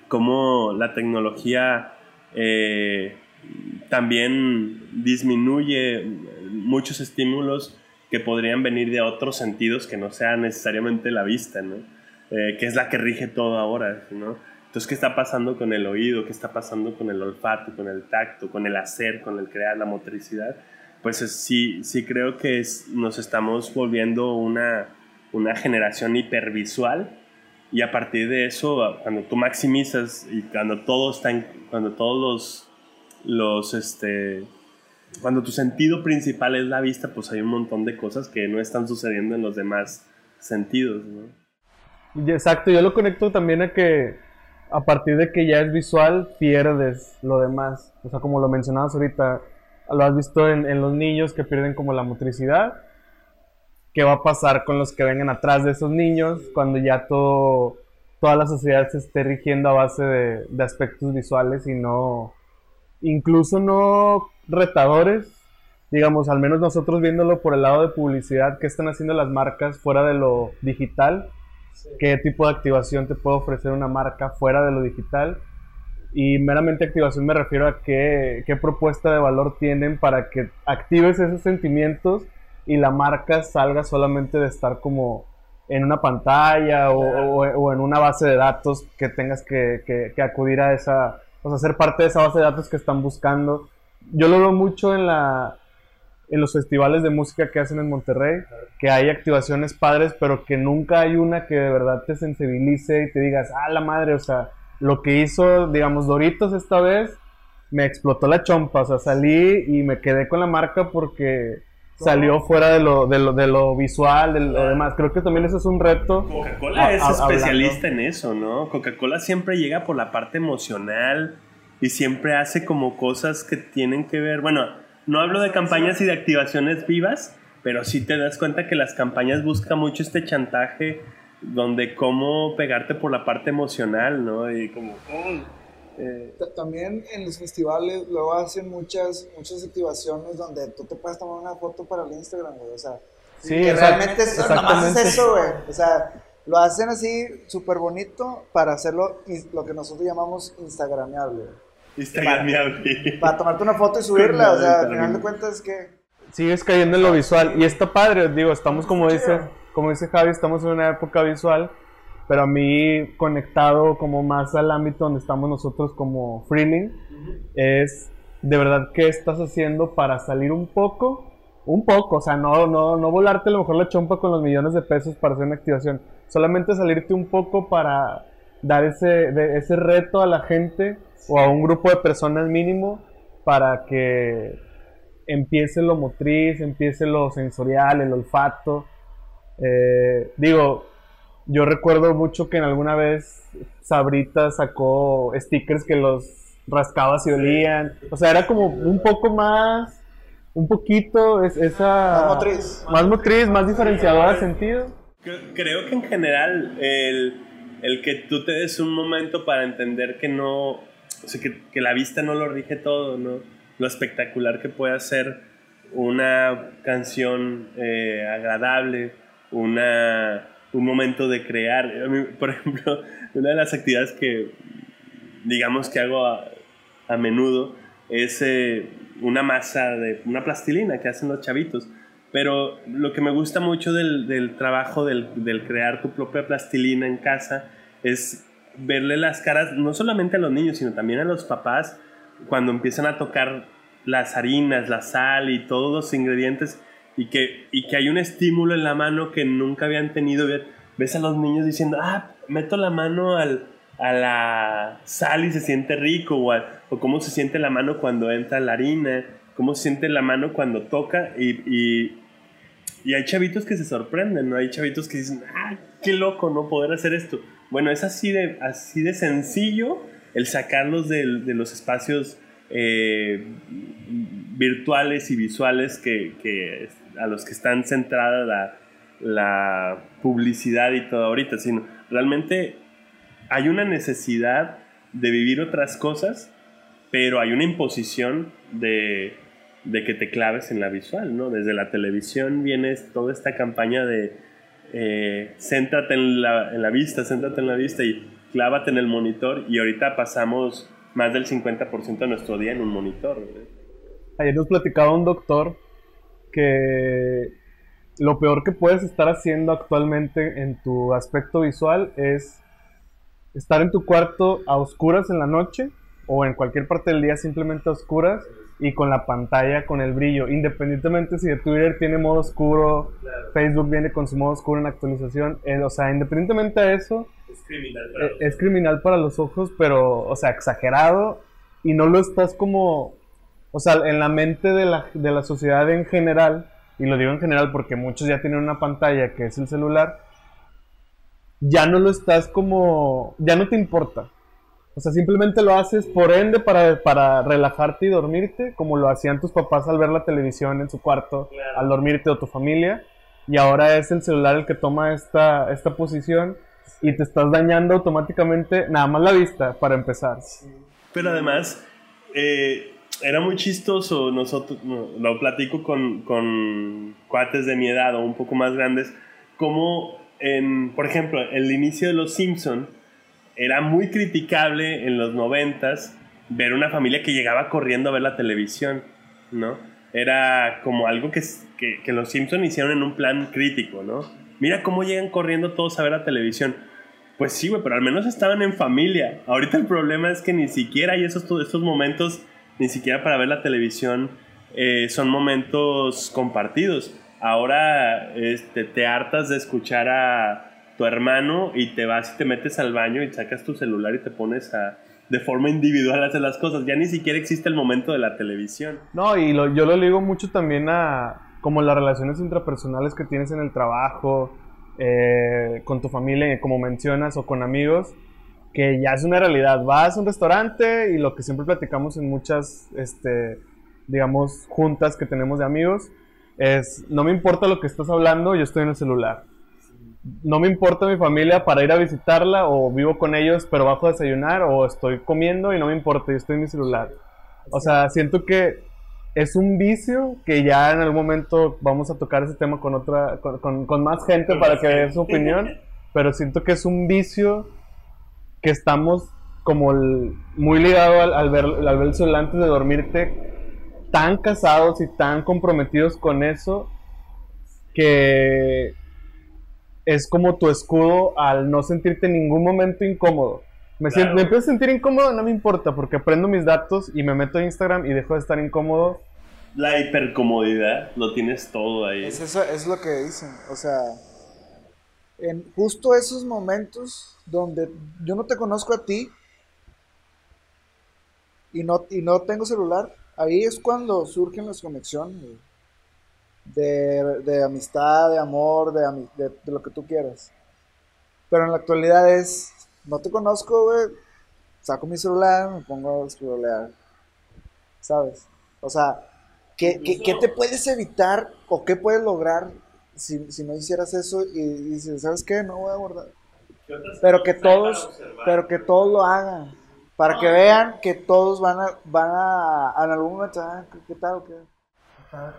cómo la tecnología eh, también disminuye muchos estímulos que podrían venir de otros sentidos que no sean necesariamente la vista, ¿no? Eh, que es la que rige todo ahora, ¿no? Entonces, ¿qué está pasando con el oído? ¿Qué está pasando con el olfato, con el tacto, con el hacer, con el crear, la motricidad? Pues sí, sí creo que nos estamos volviendo una, una generación hipervisual y a partir de eso, cuando tú maximizas y cuando todo está en, cuando todos los, los este, cuando tu sentido principal es la vista, pues hay un montón de cosas que no están sucediendo en los demás sentidos, ¿no? Exacto, yo lo conecto también a que a partir de que ya es visual, pierdes lo demás. O sea, como lo mencionabas ahorita, lo has visto en, los niños que pierden como la motricidad. ¿Qué va a pasar con los que vengan atrás de esos niños cuando ya todo, toda la sociedad se esté rigiendo a base de, de aspectos visuales y no, incluso no retadores? Digamos, al menos nosotros viéndolo por el lado de publicidad, ¿qué están haciendo las marcas fuera de lo digital? qué tipo de activación te puede ofrecer una marca fuera de lo digital. Y meramente activación me refiero a qué, qué propuesta de valor tienen para que actives esos sentimientos y la marca salga solamente de estar como en una pantalla o, en una base de datos que tengas que, que, acudir a esa, o sea, ser parte de esa base de datos que están buscando. Yo lo veo mucho en la, en los festivales de música que hacen en Monterrey, que hay activaciones padres, pero que nunca hay una que de verdad te sensibilice y te digas, ah, la madre, o sea, lo que hizo, digamos, Doritos esta vez, me explotó la chompa, o sea, salí y me quedé con la marca porque salió fuera de lo, de lo, de lo visual, de lo demás. Creo que también eso es un reto. Coca-Cola es especialista en eso, ¿no? Coca-Cola siempre llega por la parte emocional y siempre hace como cosas que tienen que ver, bueno, no hablo de campañas y de activaciones vivas, pero sí te das cuenta que las campañas buscan mucho este chantaje donde cómo pegarte por la parte emocional, ¿no? Y como... Eh, También en los festivales luego hacen muchas, muchas activaciones donde tú te puedes tomar una foto para el Instagram, güey. O sea, sí, realmente es, más es eso, güey. O sea, lo hacen así súper bonito para hacerlo lo que nosotros llamamos instagrameable. Instagramiable. Para, tomarte una foto y subirla, o sea, al final de cuentas que... Sigues cayendo en lo visual y está padre, digo, estamos como dice, como dice Javi, estamos en una época visual, pero a mí conectado como más al ámbito donde estamos nosotros como freeling, es de verdad qué estás haciendo para salir un poco, un poco, o sea, no, no, no volarte a lo mejor la chompa con los millones de pesos para hacer una activación, solamente salirte un poco para dar ese, ese reto a la gente o a un grupo de personas mínimo para que empiece lo motriz, empiece lo sensorial, el olfato. Eh, digo, yo recuerdo mucho que en alguna vez Sabrita sacó stickers que los rascabas y olían. O sea, era como un poco más, un poquito esa... Más motriz. Más motriz, más diferenciadora de sentido. Creo que en general el, el que tú te des un momento para entender que no o sea, que, la vista no lo rige todo, ¿no? Lo espectacular que puede hacer una canción eh, agradable, una, un momento de crear. por ejemplo, una de las actividades que, digamos, que hago a, menudo es eh, una masa de una plastilina que hacen los chavitos. Pero lo que me gusta mucho del, trabajo del, del, crear tu propia plastilina en casa es verle las caras, no solamente a los niños, sino también a los papás, cuando empiezan a tocar las harinas, la sal y todos los ingredientes y que, y que hay un estímulo en la mano que nunca habían tenido. Ves a los niños diciendo, ah, meto la mano al, a la sal y se siente rico, o, o cómo se siente la mano cuando entra la harina, cómo se siente la mano cuando toca y, y, y hay chavitos que se sorprenden, ¿no? Hay chavitos que dicen, ah, qué loco, ¿no? Poder hacer esto. Bueno, es así de, así de sencillo el sacarlos de, de los espacios eh, virtuales y visuales que, que, a los que están centrada la, la publicidad y todo ahorita, sino realmente hay una necesidad de vivir otras cosas, pero hay una imposición de, de que te claves en la visual, ¿no? Desde la televisión viene toda esta campaña de eh, céntrate en la, en la vista, céntrate en la vista y clávate en el monitor y ahorita pasamos más del 50% de nuestro día en un monitor. Ayer nos platicaba un doctor que lo peor que puedes estar haciendo actualmente en tu aspecto visual es estar en tu cuarto a oscuras en la noche o en cualquier parte del día simplemente a oscuras y con la pantalla con el brillo, independientemente si Twitter tiene modo oscuro, Facebook viene con su modo oscuro en actualización, eh, o sea, independientemente de eso, es criminal, para eh, es criminal para los ojos, pero, o sea, exagerado y no lo estás como, o sea, en la mente de la, de la sociedad en general, y lo digo en general porque muchos ya tienen una pantalla que es el celular, ya no lo estás como, ya no te importa. O sea, simplemente lo haces por ende para, para relajarte y dormirte, como lo hacían tus papás al ver la televisión en su cuarto, al dormirte o tu familia. Y ahora es el celular el que toma esta, esta posición y te estás dañando automáticamente nada más la vista para empezar. Pero además, eh, era muy chistoso, nosotros lo platico con, con cuates de mi edad o un poco más grandes, como en, por ejemplo, el inicio de Los Simpson era muy criticable en los noventas ver una familia que llegaba corriendo a ver la televisión, ¿no? Era como algo que, que, que los Simpson hicieron en un plan crítico, ¿no? Mira cómo llegan corriendo todos a ver la televisión. Pues sí, güey, pero al menos estaban en familia. Ahorita el problema es que ni siquiera hay esos, estos momentos, ni siquiera para ver la televisión, eh, son momentos compartidos. Ahora este, te hartas de escuchar a tu hermano y te vas y te metes al baño y sacas tu celular y te pones a de forma individual hacer las cosas. Ya ni siquiera existe el momento de la televisión. No, y lo, yo lo ligo mucho también a como las relaciones intrapersonales que tienes en el trabajo, eh, con tu familia, como mencionas, o con amigos, que ya es una realidad. Vas a un restaurante y lo que siempre platicamos en muchas, este, digamos, juntas que tenemos de amigos, es, no me importa lo que estás hablando, yo estoy en el celular. No me importa mi familia para ir a visitarla o vivo con ellos, pero bajo a desayunar o estoy comiendo y no me importa, yo estoy en mi celular. O sea, siento que es un vicio que ya en algún momento vamos a tocar ese tema con otra con, con, más gente para que dé su opinión, pero siento que es un vicio que estamos como muy ligado al, al, ver, al ver el celular antes de dormirte tan casados y tan comprometidos con eso que es como tu escudo al no sentirte en ningún momento incómodo. Me, siento, me empiezo a sentir incómodo, no me importa, porque prendo mis datos y me meto a Instagram y dejo de estar incómodo. La hipercomodidad, lo tienes todo ahí. Es, eso, es lo que dicen, o sea, en justo esos momentos donde yo no te conozco a ti y no, y no tengo celular, ahí es cuando surgen las conexiones de, de amistad, de amor, de, de, lo que tú quieras. Pero en la actualidad es, no te conozco, güey, saco mi celular, me pongo a scrollear, ¿sabes? O sea, ¿qué, ¿qué, ¿qué, te puedes evitar o qué puedes lograr si, si no hicieras eso y, dices, ¿sabes qué? No voy a guardar. Pero que todos, pero que todos lo hagan. Para que vean que todos van a, van a, en algún momento, ah, ¿qué tal? ¿Qué?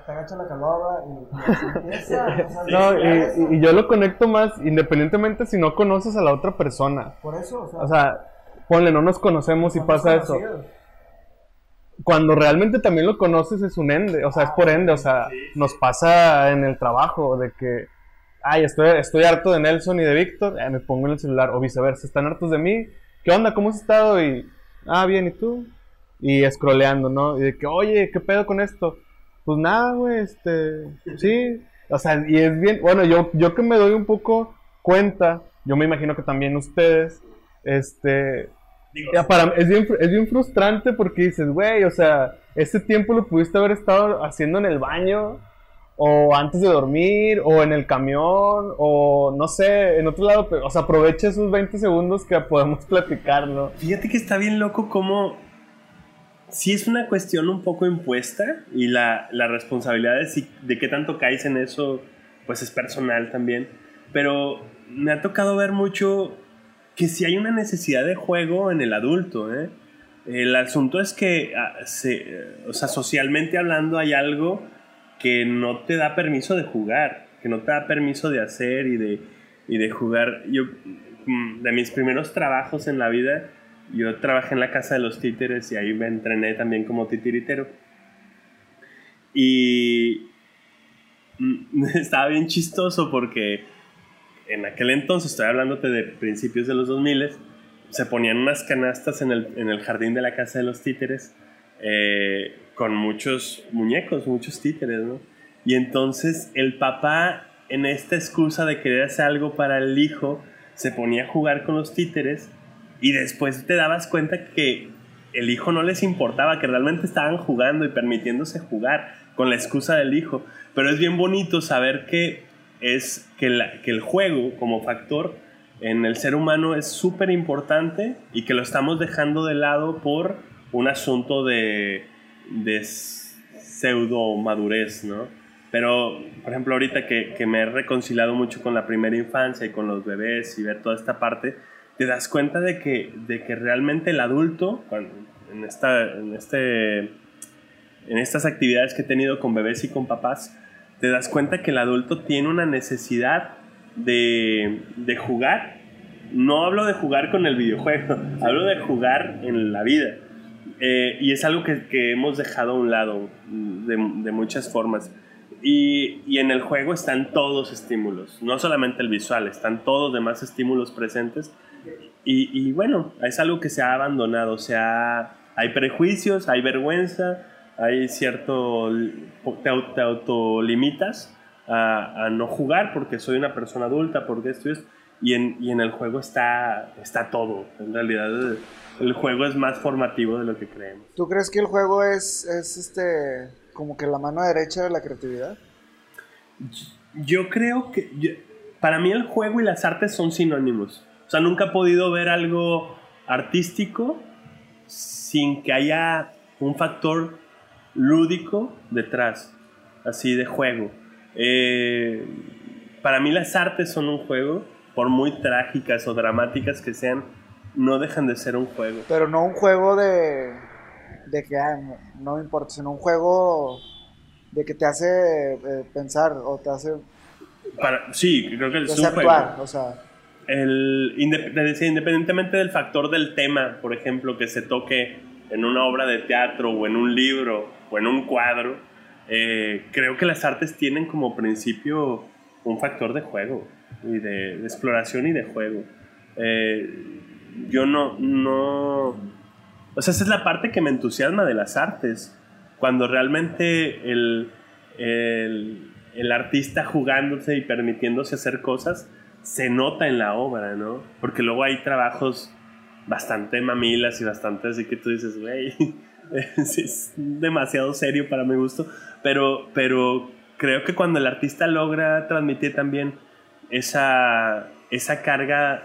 Te agacha la calora y, no, y, y, yo lo conecto más independientemente si no conoces a la otra persona. Por eso, o sea, o sea ponle, no nos conocemos y pasa eso. Cuando realmente también lo conoces es un ende, o sea, es por ende, o sea, nos pasa en el trabajo de que, ay, estoy, estoy harto de Nelson y de Víctor, eh, me pongo en el celular, o viceversa, están hartos de mí, ¿qué onda? ¿Cómo has estado? Y, ah, bien, ¿y tú? y scrolleando, ¿no? Y de que, oye, ¿qué pedo con esto? Pues nada, güey, este, sí. O sea, y es bien, bueno, yo, yo que me doy un poco cuenta, yo me imagino que también ustedes, este, para, es, bien, es bien frustrante porque dices, güey, o sea, ese tiempo lo pudiste haber estado haciendo en el baño, o antes de dormir, o en el camión, o no sé, en otro lado, pero, o sea, aprovecha esos 20 segundos que podemos platicar, ¿no? Fíjate que está bien loco como sí es una cuestión un poco impuesta y la, la responsabilidad de, de qué tanto caes en eso, pues es personal también. Pero me ha tocado ver mucho que si hay una necesidad de juego en el adulto, ¿eh? El asunto es que, ah, o sea, socialmente hablando hay algo que no te da permiso de jugar, que no te da permiso de hacer y de, y de jugar. Yo, mm, de mis primeros trabajos en la vida, yo trabajé en la casa de los títeres y ahí me entrené también como titiritero. Y mm, estaba bien chistoso porque en aquel entonces, estoy hablándote de principios de los 2000, se ponían unas canastas en el, en el jardín de la casa de los títeres eh, con muchos muñecos, muchos títeres, ¿no? Y entonces el papá, en esta excusa de querer hacer algo para el hijo, se ponía a jugar con los títeres y después te dabas cuenta que el hijo no les importaba, que realmente estaban jugando y permitiéndose jugar con la excusa del hijo. Pero es bien bonito saber que, es, que, que el juego como factor en el ser humano es súper importante y que lo estamos dejando de lado por un asunto de, de pseudo madurez, ¿no? Pero, por ejemplo, ahorita que, que me he reconciliado mucho con la primera infancia y con los bebés y ver toda esta parte, te das cuenta de que, de que realmente el adulto, en, esta, en, este, en estas actividades que he tenido con bebés y con papás, te das cuenta que el adulto tiene una necesidad de, de jugar. No hablo de jugar con el videojuego, hablo de jugar en la vida. Eh, y es algo que, que, hemos dejado a un lado de, de muchas formas. Y, y, en el juego están todos estímulos, no solamente el visual, están todos demás estímulos presentes y, bueno, es algo que se ha abandonado, o sea, hay prejuicios, hay vergüenza, hay cierto, te, autolimitas a, a, no jugar porque soy una persona adulta, porque esto es, y en, y en el juego está, está todo, en realidad el, juego es más formativo de lo que creemos. ¿Tú crees que el juego es, es este, como que la mano derecha de la creatividad? Yo creo que, para mí el juego y las artes son sinónimos. O sea, nunca he podido ver algo artístico sin que haya un factor lúdico detrás, así de juego. Eh, para mí las artes son un juego, por muy trágicas o dramáticas que sean, no dejan de ser un juego. Pero no un juego de, de que no, me importa, sino un juego de que te hace eh, pensar o te hace... Para, sí, creo que es un juego. O sea, el, independientemente del factor del tema, por ejemplo, que se toque en una obra de teatro o en un libro o en un cuadro, eh, creo que las artes tienen como principio un factor de juego y de, exploración y de juego. Eh, yo no, no, o sea, esa es la parte que me entusiasma de las artes, cuando realmente el, el, el artista jugándose y permitiéndose hacer cosas, se nota en la obra, ¿no? Porque luego hay trabajos bastante mamilas y bastante así que tú dices, güey, es demasiado serio para mi gusto, pero, pero creo que cuando el artista logra transmitir también esa, esa carga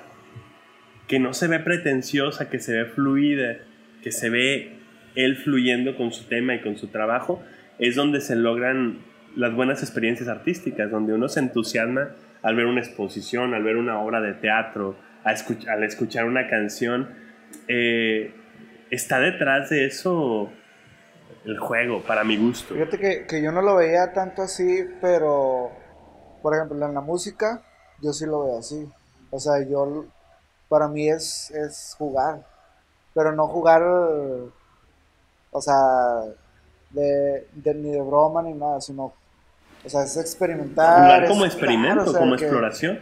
que no se ve pretenciosa, que se ve fluida, que se ve él fluyendo con su tema y con su trabajo, es donde se logran las buenas experiencias artísticas, donde uno se entusiasma al ver una exposición, al ver una obra de teatro, al escuchar una canción, eh, está detrás de eso el juego, para mi gusto. Fíjate que, que, yo no lo veía tanto así, pero, por ejemplo, en la música, yo sí lo veo así. O sea, yo, para mí es, es jugar, pero no jugar, o sea, de, de, ni de broma ni nada, sino o sea, es experimentar. Jugar como experimento, como exploración.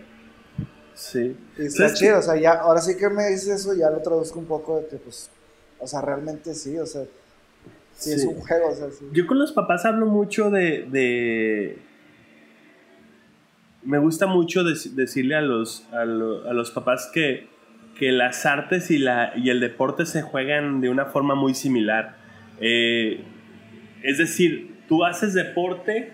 Sí. Y está chido, que... o sea, ya, ahora sí que me dices eso, ya lo traduzco un poco de que, pues, o sea, realmente sí, o sea, Sí, es un juego, o sea, sí. Yo con los papás hablo mucho de... de- Me gusta mucho dec- decirle a los, a, lo- a los papás que, que las artes y, la, y el deporte se juegan de una forma muy similar. Eh, es decir, tú haces deporte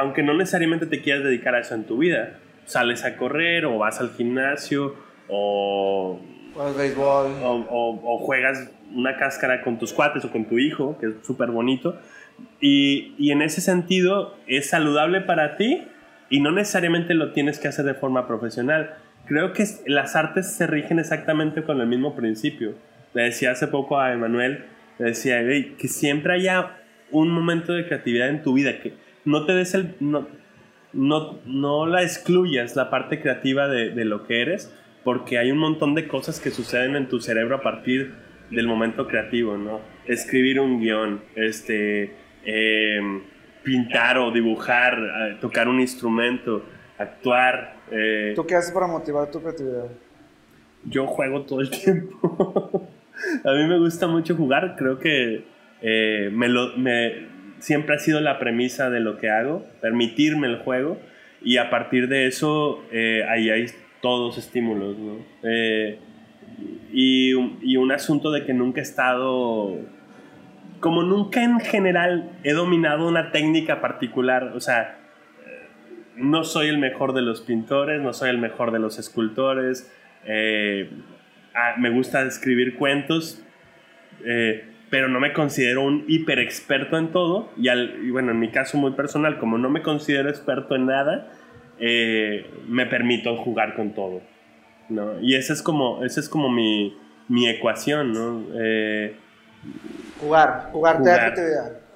aunque no necesariamente te quieras dedicar a eso en tu vida. Sales a correr o vas al gimnasio o O, juegas una cáscara con tus cuates o con tu hijo, que es súper bonito. Y, y en ese sentido es saludable para ti y no necesariamente lo tienes que hacer de forma profesional. Creo que las artes se rigen exactamente con el mismo principio. Le decía hace poco a Emanuel, le decía, "Ey, que siempre haya un momento de creatividad en tu vida, que no te des el... No, no, no la excluyas, la parte creativa de lo que eres, porque hay un montón de cosas que suceden en tu cerebro a partir del momento creativo, ¿no? Escribir un guion, este, eh, pintar o dibujar, eh, tocar un instrumento, actuar. eh, ¿Tú qué haces para motivar tu creatividad? yo juego todo el tiempo. a mí me gusta mucho jugar, creo que eh, me lo, me, siempre ha sido la premisa de lo que hago, permitirme el juego y a partir de eso eh, ahí hay todos estímulos, ¿no? Eh, y, y un asunto de que nunca he estado, como nunca en general he dominado una técnica particular, o sea, no soy el mejor de los pintores, no soy el mejor de los escultores. eh, me gusta escribir cuentos, eh, pero no me considero un hiper experto en todo. Y, al- y bueno, en mi caso muy personal, como no me considero experto en nada, eh, me permito jugar con todo. ¿no? Y esa es como, esa es como mi, mi ecuación, ¿no? Eh, Jugar, jugar, Jugar.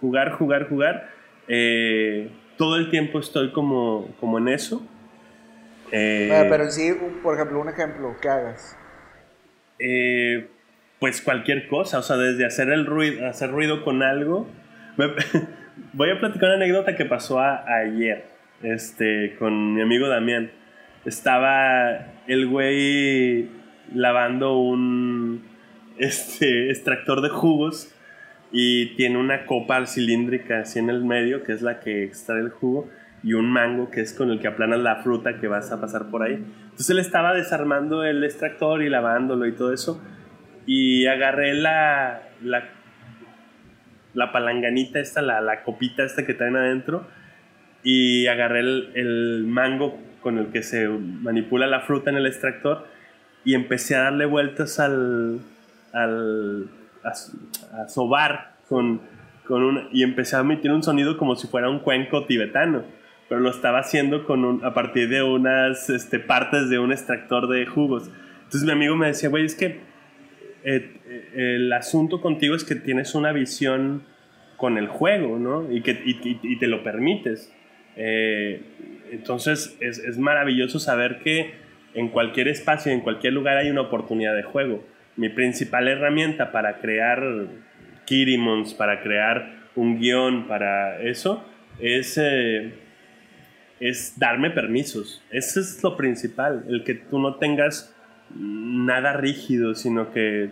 jugar, jugar, jugar. Eh, todo el tiempo estoy como, como en eso. Eh, pero en sí, por ejemplo, un ejemplo que hagas. pues cualquier cosa, o sea, desde hacer el ruido, hacer ruido con algo. Me- voy a platicar una anécdota que pasó a- ayer, este, con mi amigo Damián. Estaba el güey lavando un este, extractor de jugos y tiene una copa cilíndrica así en el medio, que es la que extrae el jugo, y un mango, que es con el que aplanas la fruta que vas a pasar por ahí. Entonces él estaba desarmando el extractor y lavándolo y todo eso, y agarré la, la, la palanganita esta, la, la copita esta que traen adentro, y agarré el, mango con el que se manipula la fruta en el extractor, y empecé a darle vueltas al, al a, sobar con, con un, y empecé a emitir un sonido como si fuera un cuenco tibetano, pero lo estaba haciendo con a partir de unas este, partes de un extractor de jugos. Entonces mi amigo me decía, güey, es que eh, eh, el asunto contigo es que tienes una visión con el juego, ¿no? Y que y te lo permites. Eh, entonces es, es maravilloso saber que en cualquier espacio, en cualquier lugar hay una oportunidad de juego. Mi principal herramienta para crear Kirimons, para crear un guion, para eso, es, eh, es darme permisos. Eso es lo principal, el que tú no tengas nada rígido, sino que,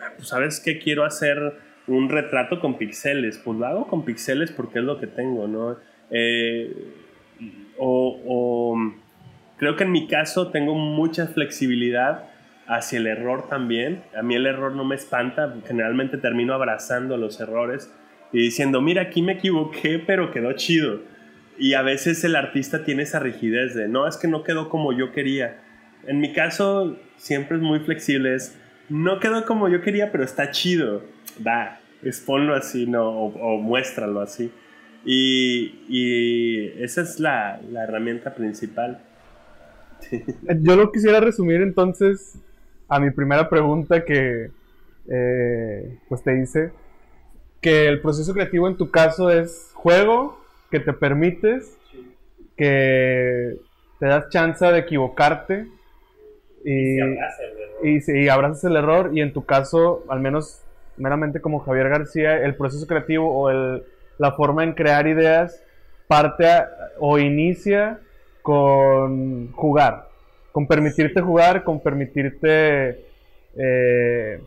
ah, pues, ¿sabes qué? Quiero hacer un retrato con pixeles. Pues lo hago con pixeles porque es lo que tengo, ¿no? Eh, o, o creo que en mi caso tengo mucha flexibilidad hacia el error también. A mí el error no me espanta, generalmente termino abrazando los errores y diciendo, mira, aquí me equivoqué, pero quedó chido. Y a veces el artista tiene esa rigidez de, no, es que no quedó como yo quería. En mi caso siempre es muy flexible, es, no quedó como yo quería, pero está chido. Va, exponlo así, no, o, o muéstralo así. Y, y esa es la, la herramienta principal. Yo lo quisiera resumir entonces a mi primera pregunta que eh, pues te hice, que el proceso creativo en tu caso es juego, que te permites, que te das chance de equivocarte y, y, sí, y abrazas el error y en tu caso, al menos meramente como Javier García, el proceso creativo o el, la forma en crear ideas parte a- o inicia con jugar, con permitirte jugar, con permitirte eh,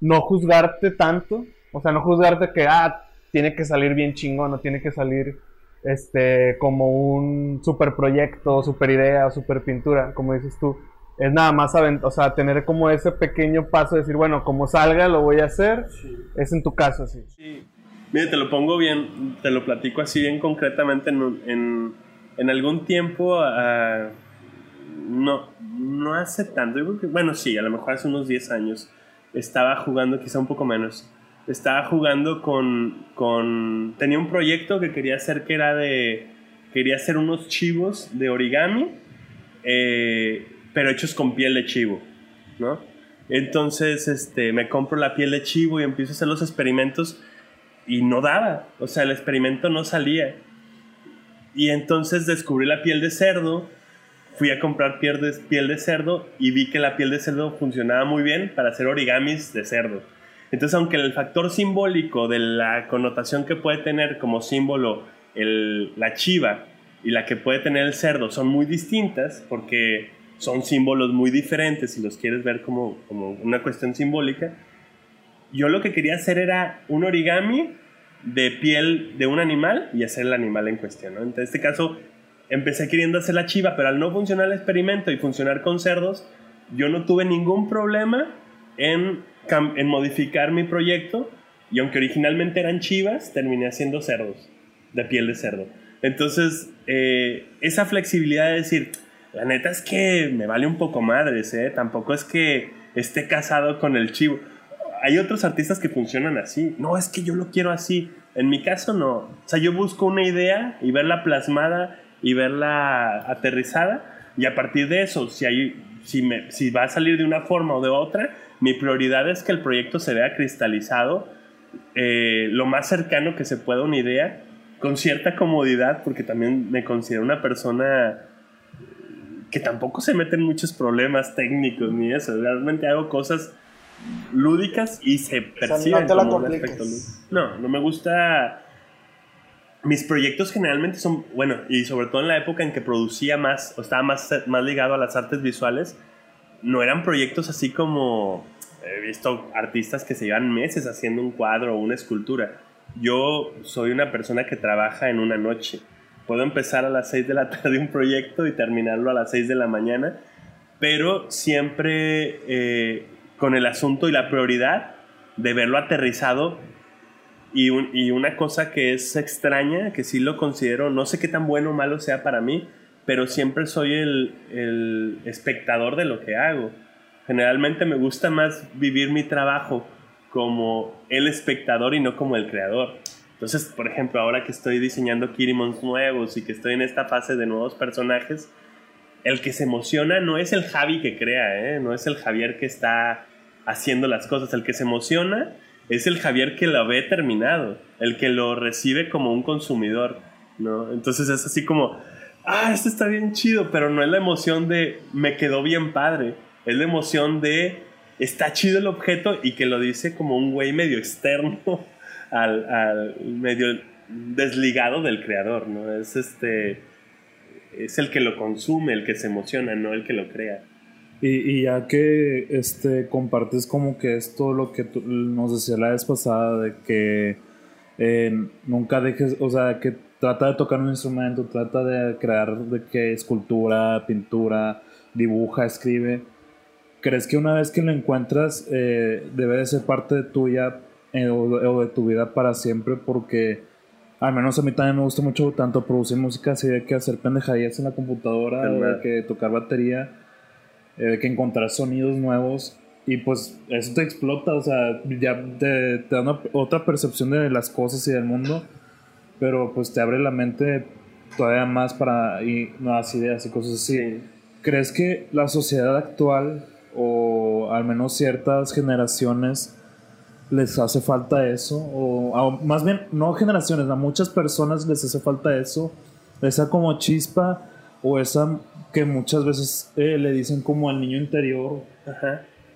no juzgarte tanto, o sea, no juzgarte que, ah, tiene que salir bien chingón, no tiene que salir este, como un super proyecto, super idea, super pintura, como dices tú. Es nada más, o sea, tener como ese pequeño paso de decir, bueno, como salga, lo voy a hacer. Es en tu caso, así. Sí. Mire, te lo pongo bien, te lo platico así bien concretamente. En, en, algún tiempo, uh, no, no hace tanto, yo creo que, bueno, sí, a lo mejor hace unos 10 años, estaba jugando, quizá un poco menos, estaba jugando con, con, tenía un proyecto que quería hacer que era de, quería hacer unos chivos de origami, eh, pero hechos con piel de chivo, ¿no? Entonces, este, me compro la piel de chivo y empiezo a hacer los experimentos y no daba, o sea, el experimento no salía. Y entonces descubrí la piel de cerdo, fui a comprar piel de, piel de cerdo y vi que la piel de cerdo funcionaba muy bien para hacer origamis de cerdo. Entonces, aunque el factor simbólico de la connotación que puede tener como símbolo la chiva y la que puede tener el cerdo son muy distintas, porque son símbolos muy diferentes si los quieres ver como, como una cuestión simbólica, yo lo que quería hacer era un origami de piel de un animal y hacer el animal en cuestión. En este caso, empecé queriendo hacer la chiva, pero al no funcionar el experimento y funcionar con cerdos, yo no tuve ningún problema en en modificar mi proyecto y aunque originalmente eran chivas, terminé haciendo cerdos, de piel de cerdo. Entonces, eh, esa flexibilidad de decir, la neta es que me vale un poco madres, ¿eh? Tampoco es que esté casado con el chivo. Hay otros artistas que funcionan así. No, es que yo lo quiero así. En mi caso no. O sea, yo busco una idea y verla plasmada y verla aterrizada. Y a partir de eso, si, hay, si, me, si va a salir de una forma o de otra, mi prioridad es que el proyecto se vea cristalizado eh, lo más cercano que se pueda a una idea, con cierta comodidad, porque también me considero una persona que tampoco se mete en muchos problemas técnicos ni eso. Realmente hago cosas lúdicas y se perciben no como un aspecto No, no me gusta. Mis proyectos generalmente son, bueno, y sobre todo en la época en que producía más, o estaba más, más ligado a las artes visuales, no eran proyectos así como he visto artistas que se llevan meses haciendo un cuadro o una escultura. Yo soy una persona que trabaja en una noche. Puedo empezar a las 6 de la tarde un proyecto y terminarlo a las 6 de la mañana, pero siempre eh, con el asunto y la prioridad de verlo aterrizado y, y, una cosa que es extraña, que sí lo considero, no sé qué tan bueno o malo sea para mí, pero siempre soy el, el espectador de lo que hago. Generalmente me gusta más vivir mi trabajo como el espectador y no como el creador. Entonces, por ejemplo, ahora que estoy diseñando Kirimons nuevos y que estoy en esta fase de nuevos personajes, el que se emociona no es el Javi que crea, ¿eh? no es el Javier que está haciendo las cosas. El que se emociona es el Javier que lo ve terminado, el que lo recibe como un consumidor. ¿no? Entonces es así como, ah, esto está bien chido, pero no es la emoción de me quedó bien padre. Es la emoción de está chido el objeto y que lo dice como un güey medio externo al, medio desligado del creador, ¿no? Es este es el que lo consume, el que se emociona, no el que lo crea. Y, ya que este, compartes como que esto, lo que nos decía la vez pasada, de que eh, nunca dejes, o sea, que trata de tocar un instrumento, trata de crear de que escultura, pintura, dibuja, escribe. ¿Crees que una vez que lo encuentras eh, debe de ser parte de tuya eh, o, de tu vida para siempre? Porque al menos a mí también me gusta mucho tanto producir música, así de que hacer pendejadillas en la computadora, de que tocar batería, eh, de que encontrar sonidos nuevos. Y pues eso te explota, o sea, ya te, te da otra percepción de las cosas y del mundo pero pues te abre la mente todavía más para y nuevas ideas y cosas así. ¿Crees que la sociedad actual o al menos ciertas generaciones les hace falta eso? O, más bien, no generaciones, a muchas personas les hace falta eso, esa como chispa o esa que muchas veces eh, le dicen como al niño interior,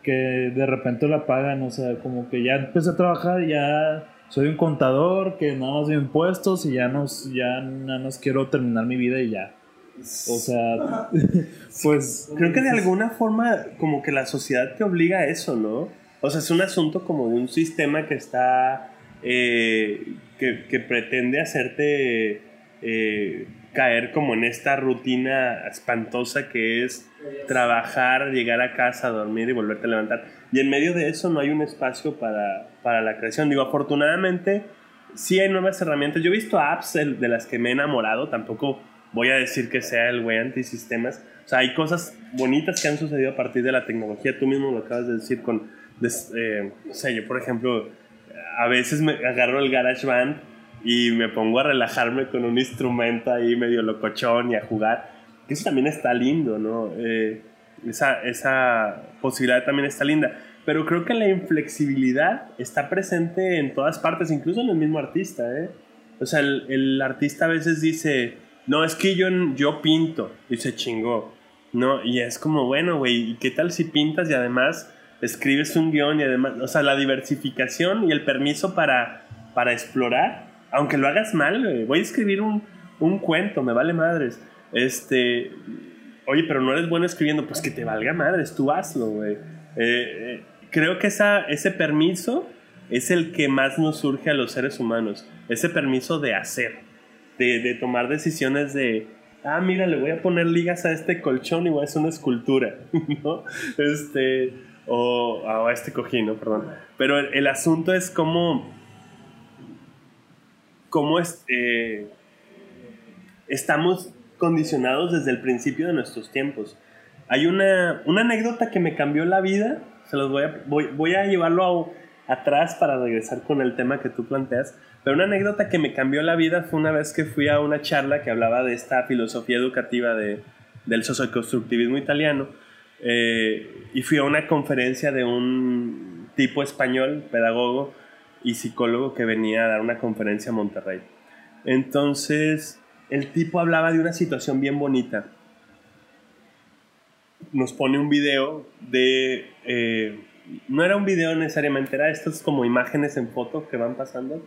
que de repente la apagan, o sea, como que ya empecé a trabajar, ya soy un contador que nada más de impuestos y ya nos, ya nada más quiero terminar mi vida y ya. O sea, pues... Creo que de alguna forma como que la sociedad te obliga a eso, ¿no? O sea, es un asunto como de un sistema que está, eh, que, que, pretende hacerte eh, caer como en esta rutina espantosa que es trabajar, llegar a casa, dormir y volverte a levantar. Y en medio de eso no hay un espacio para, para la creación. Digo, afortunadamente sí hay nuevas herramientas. Yo he visto apps de las que me he enamorado, tampoco voy a decir que sea el güey antisistemas. O sea, hay cosas bonitas que han sucedido a partir de la tecnología. Tú mismo lo acabas de decir con, eh, no sé, yo por ejemplo, a veces me agarro el GarageBand y me pongo a relajarme con un instrumento ahí medio locochón y a jugar. Eso también está lindo, ¿no? Eh, esa, esa posibilidad también está linda. Pero creo que la inflexibilidad está presente en todas partes, incluso en el mismo artista, ¿eh? O sea, el, el artista a veces dice, no, es que yo, yo pinto, y se chingó, ¿no? Y es como, bueno, güey, ¿y qué tal si pintas y además escribes un guion y además, o sea, la diversificación y el permiso para, para explorar, aunque lo hagas mal, güey, voy a escribir un, un cuento, me vale madres, este, oye, pero no eres bueno escribiendo, pues que te valga madres, tú hazlo, güey. Eh, eh, creo que esa, ese permiso es el que más nos surge a los seres humanos, ese permiso de hacer de, tomar decisiones de, ah, mira, le voy a poner ligas a este colchón y voy a hacer una escultura, ¿no? Este, o, a este cojín, Perdón. Pero el, asunto es cómo, cómo es, eh, estamos condicionados desde el principio de nuestros tiempos. Hay una, una anécdota que me cambió la vida, se los voy a, voy, voy a llevarlo atrás para regresar con el tema que tú planteas. Pero una anécdota que me cambió la vida fue una vez que fui a una charla que hablaba de esta filosofía educativa de, del socioconstructivismo italiano. Eh, y fui a una conferencia de un tipo español, pedagogo y psicólogo que venía a dar una conferencia a Monterrey. Entonces, el tipo hablaba de una situación bien bonita. Nos pone un video de eh, no era un video necesariamente, era estas como imágenes en foto que van pasando,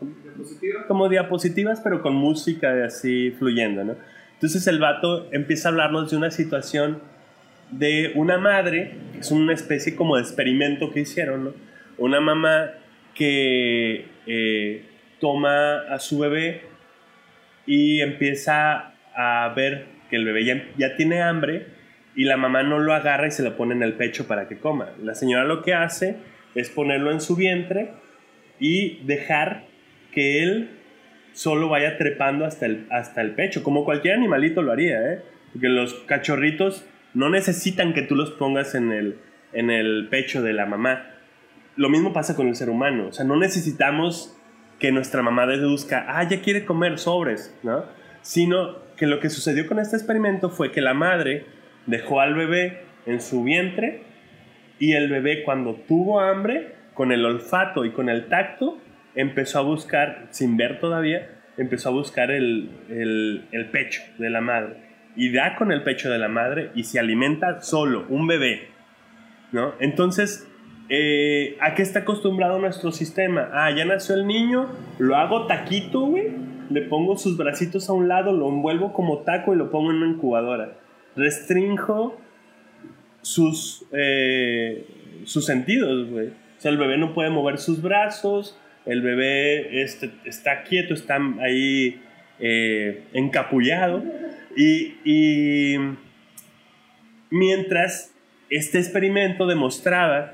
como, diapositivas, pero con música así fluyendo, ¿no? Entonces el vato empieza a hablarnos de una situación de una madre, es una especie como de experimento que hicieron, ¿no? Una mamá que eh, toma a su bebé y empieza a ver que el bebé ya, ya tiene hambre y la mamá no lo agarra y se lo pone en el pecho para que coma. La señora lo que hace es ponerlo en su vientre y dejar que él solo vaya trepando hasta el, hasta el pecho, como cualquier animalito lo haría, ¿eh? porque los cachorritos no necesitan que tú los pongas en el, en el pecho de la mamá. Lo mismo pasa con el ser humano, o sea, no necesitamos que nuestra mamá deduzca, ah, ya quiere comer sobres, ¿no? Sino que lo que sucedió con este experimento fue que la madre dejó al bebé en su vientre y el bebé cuando tuvo hambre, con el olfato y con el tacto, empezó a buscar, sin ver todavía, empezó a buscar el, pecho de la madre. Y da con el pecho de la madre y se alimenta solo, un bebé. ¿no? Entonces, eh, ¿a qué está acostumbrado nuestro sistema? Ah, ya nació el niño, lo hago taquito, güey. Le pongo sus bracitos a un lado, lo envuelvo como taco y lo pongo en una incubadora restrinjo sus, eh, sus sentidos, güey. O sea, el bebé no puede mover sus brazos, el bebé este, está quieto, está ahí eh, encapullado. Y, mientras este experimento demostraba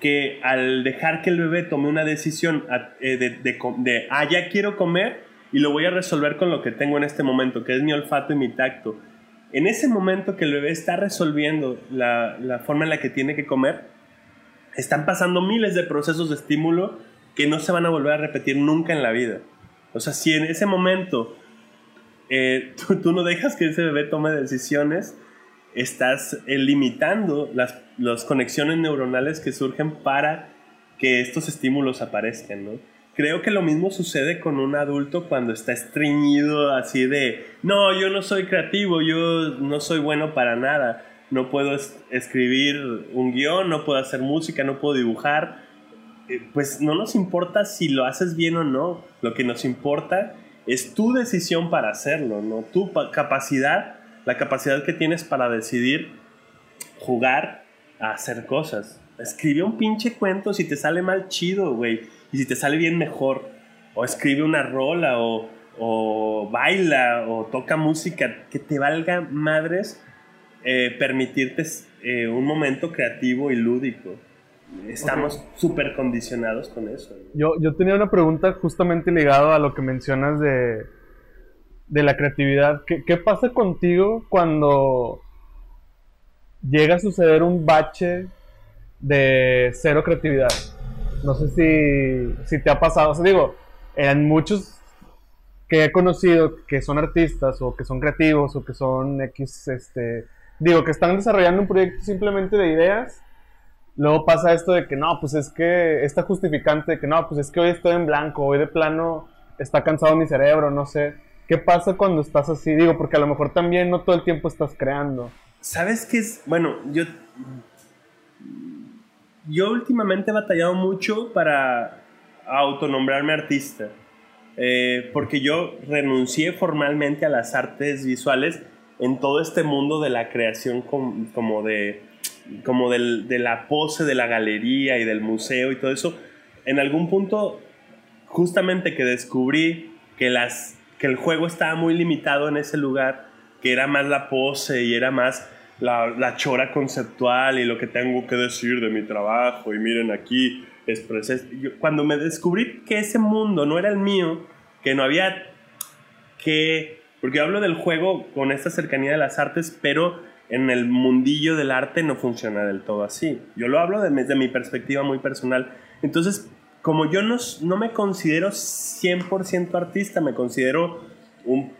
que al dejar que el bebé tome una decisión eh, de, de, de, ah, ya quiero comer y lo voy a resolver con lo que tengo en este momento, que es mi olfato y mi tacto, en ese momento que el bebé está resolviendo la, forma en la que tiene que comer, están pasando miles de procesos de estímulo que no se van a volver a repetir nunca en la vida. O sea, si en ese momento eh, tú, no dejas que ese bebé tome decisiones, estás eh, limitando las, las conexiones neuronales que surgen para que estos estímulos aparezcan, ¿no? Creo que lo mismo sucede con un adulto cuando está estreñido así de, no, yo no soy creativo, yo no soy bueno para nada, no puedo escribir un guion, no puedo hacer música, no puedo dibujar. Eh, pues no nos importa si lo haces bien o no, lo que nos importa es tu decisión para hacerlo, ¿no? Tu capacidad, la capacidad que tienes para decidir jugar a hacer cosas. Escribe un pinche cuento, si te sale mal, chido, güey. Y si te sale bien, mejor. O escribe una rola, o, o baila, o toca música, que te valga madres eh, permitirte eh, un momento creativo y lúdico. Estamos súper condicionados con eso. Yo, yo tenía una pregunta justamente ligada a lo que mencionas de, de la creatividad. ¿Qué, ¿Qué pasa contigo cuando llega a suceder un bache de cero creatividad? No sé si, si te ha pasado. O sea, digo, en muchos que he conocido que son artistas o que son creativos o que son X, este, digo, que están desarrollando un proyecto simplemente de ideas Luego pasa esto de que no, pues es que esta justificante de que no, pues es que hoy estoy en blanco, hoy de plano está cansado mi cerebro, no sé. ¿Qué pasa cuando estás así? Digo, porque a lo mejor también no todo el tiempo estás creando. ¿Sabes qué es? Bueno, yo. Yo últimamente he batallado mucho para autonombrarme artista. Eh, porque yo renuncié formalmente a las artes visuales en todo este mundo de la creación como de como de la pose de la galería y del museo y todo eso, en algún punto, justamente que descubrí que, las, que el juego estaba muy limitado en ese lugar, que era más la pose y era más la, la chora conceptual y lo que tengo que decir de mi trabajo y miren aquí, expresé. Cuando me descubrí que ese mundo no era el mío, que no había que... Porque hablo del juego con esta cercanía de las artes, pero en el mundillo del arte no funciona del todo así. Yo lo hablo desde mi perspectiva muy personal. Entonces, como yo no, no me considero 100% artista, me considero un,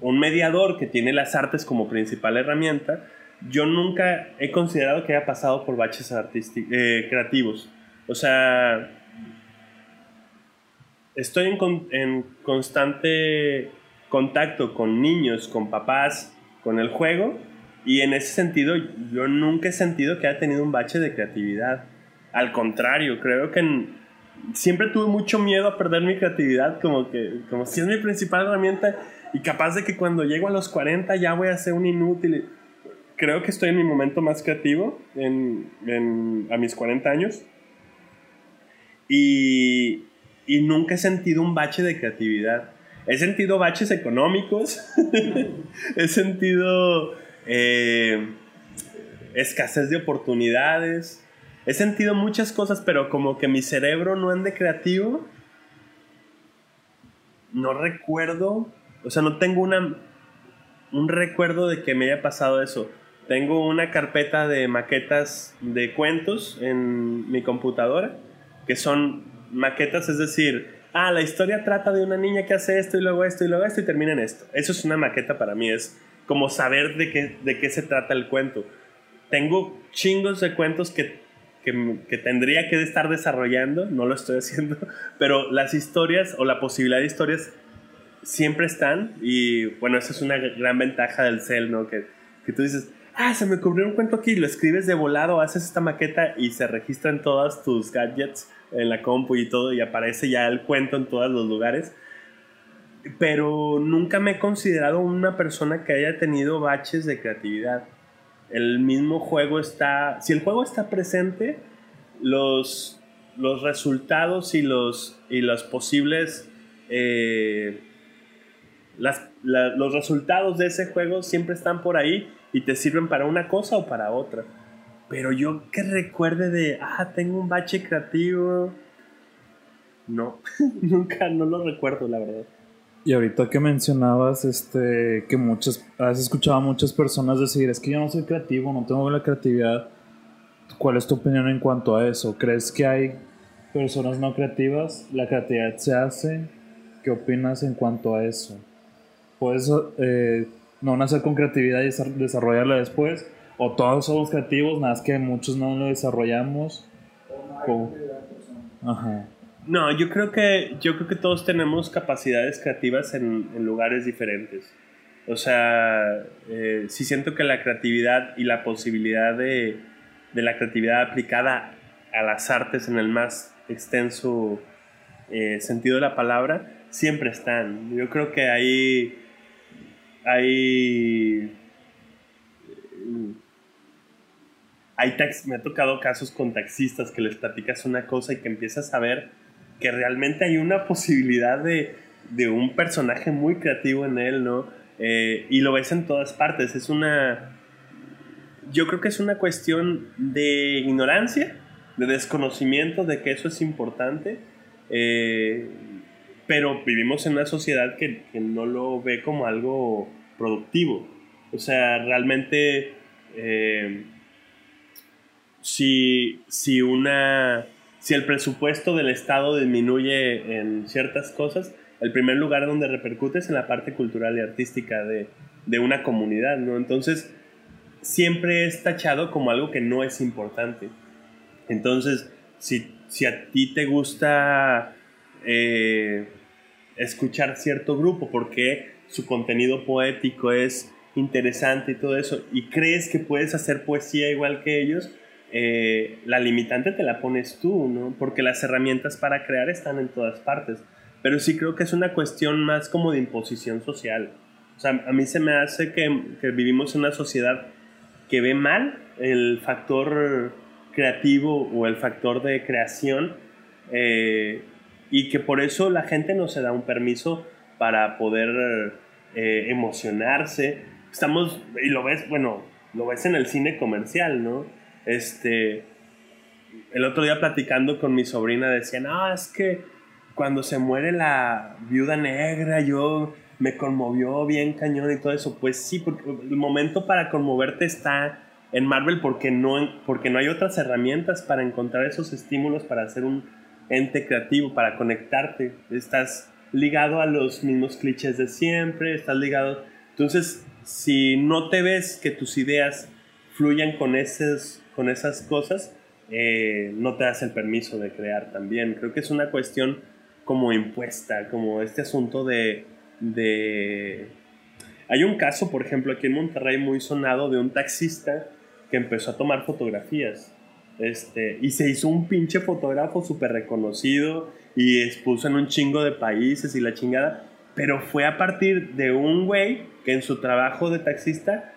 un, mediador que tiene las artes como principal herramienta, yo nunca he considerado que haya pasado por baches eh, creativos. O sea, estoy en, en constante contacto con niños, con papás, con el juego y en ese sentido, yo nunca he sentido que haya tenido un bache de creatividad. Al contrario, creo que siempre tuve mucho miedo a perder mi creatividad, como que como si es mi principal herramienta y capaz de que cuando llego a los 40 ya voy a ser un inútil. Creo que estoy en mi momento más creativo en, en, a mis 40 años. Y, y nunca he sentido un bache de creatividad. He sentido baches económicos, he sentido eh, escasez de oportunidades. He sentido muchas cosas, pero como que mi cerebro no ande creativo. No recuerdo, o sea, no tengo una, un recuerdo de que me haya pasado eso. Tengo una carpeta de maquetas de cuentos en mi computadora, que son maquetas, es decir, ah, la historia trata de una niña que hace esto y luego esto y luego esto y termina en esto. Eso es una maqueta para mí, es como saber de qué, de qué se trata el cuento. Tengo chingos de cuentos que, que, que, tendría que estar desarrollando, no lo estoy haciendo, pero las historias o la posibilidad de historias siempre están y bueno, esa es una gran ventaja del cel, ¿no? Que, que tú dices, ah, se me ocurrió un cuento aquí, lo escribes de volado, haces esta maqueta y se registran todos tus gadgets en la compu y todo y aparece ya el cuento en todos los lugares pero nunca me he considerado una persona que haya tenido baches de creatividad. El mismo juego está, si el juego está presente, los, los resultados y los, y los posibles, eh, las, los resultados de ese juego siempre están por ahí y te sirven para una cosa o para otra. Pero yo que recuerde de, ah, tengo un bache creativo, no, nunca, no lo recuerdo, la verdad. Y ahorita que mencionabas este, que muchas, has escuchado a muchas personas decir, es que yo no soy creativo, no tengo la creatividad. ¿Cuál es tu opinión en cuanto a eso? ¿Crees que hay personas no creativas? ¿La creatividad se hace? ¿Qué opinas en cuanto a eso? ¿Puedes eh, no nacer con creatividad y desarrollarla después? ¿O todos somos creativos, nada más que muchos no lo desarrollamos? Ajá. No, yo creo que, yo creo que todos tenemos capacidades creativas en, lugares diferentes. O sea, eh, sí siento que la creatividad y la posibilidad de, la creatividad aplicada a las artes en el más extenso eh, sentido de la palabra siempre están. Yo creo que ahí hay hay tax me ha tocado casos con taxistas que les platicas una cosa y que empiezas a ver que realmente hay una posibilidad de, de un personaje muy creativo en él, ¿no? Eh, y lo ves en todas partes. Es una. Yo creo que es una cuestión de ignorancia, de desconocimiento de que eso es importante. Eh, pero vivimos en una sociedad que, que, no lo ve como algo productivo. O sea, realmente. Eh, si, si una si el presupuesto del Estado disminuye en ciertas cosas, el primer lugar donde repercute es en la parte cultural y artística de, de una comunidad, ¿no? Entonces, siempre es tachado como algo que no es importante. Entonces, si, si a ti te gusta eh, escuchar cierto grupo porque su contenido poético es interesante y todo eso, y crees que puedes hacer poesía igual que ellos, eh, la limitante te la pones tú, ¿no? Porque las herramientas para crear están en todas partes. Pero sí creo que es una cuestión más como de imposición social. O sea, a mí se me hace que, vivimos en una sociedad que ve mal el factor creativo o el factor de creación eh, y que por eso la gente no se da un permiso para poder eh, emocionarse. Estamos, y lo ves, bueno, lo ves en el cine comercial, ¿no? Este, el otro día platicando con mi sobrina decía, no, es que cuando se muere la viuda negra, yo me conmovió bien cañón y todo eso. Pues sí, porque el momento para conmoverte está en Marvel porque no, porque no hay otras herramientas para encontrar esos estímulos para hacer un ente creativo, para conectarte. Estás ligado a los mismos clichés de siempre, estás ligado... Entonces, si no te ves que tus ideas fluyan con esos con esas cosas, eh, no te das el permiso de crear también. Creo que es una cuestión como impuesta, como este asunto de, de... Hay un caso, por ejemplo, aquí en Monterrey muy sonado de un taxista que empezó a tomar fotografías. Este, y se hizo un pinche fotógrafo súper reconocido y expuso en un chingo de países y la chingada. Pero fue a partir de un güey que en su trabajo de taxista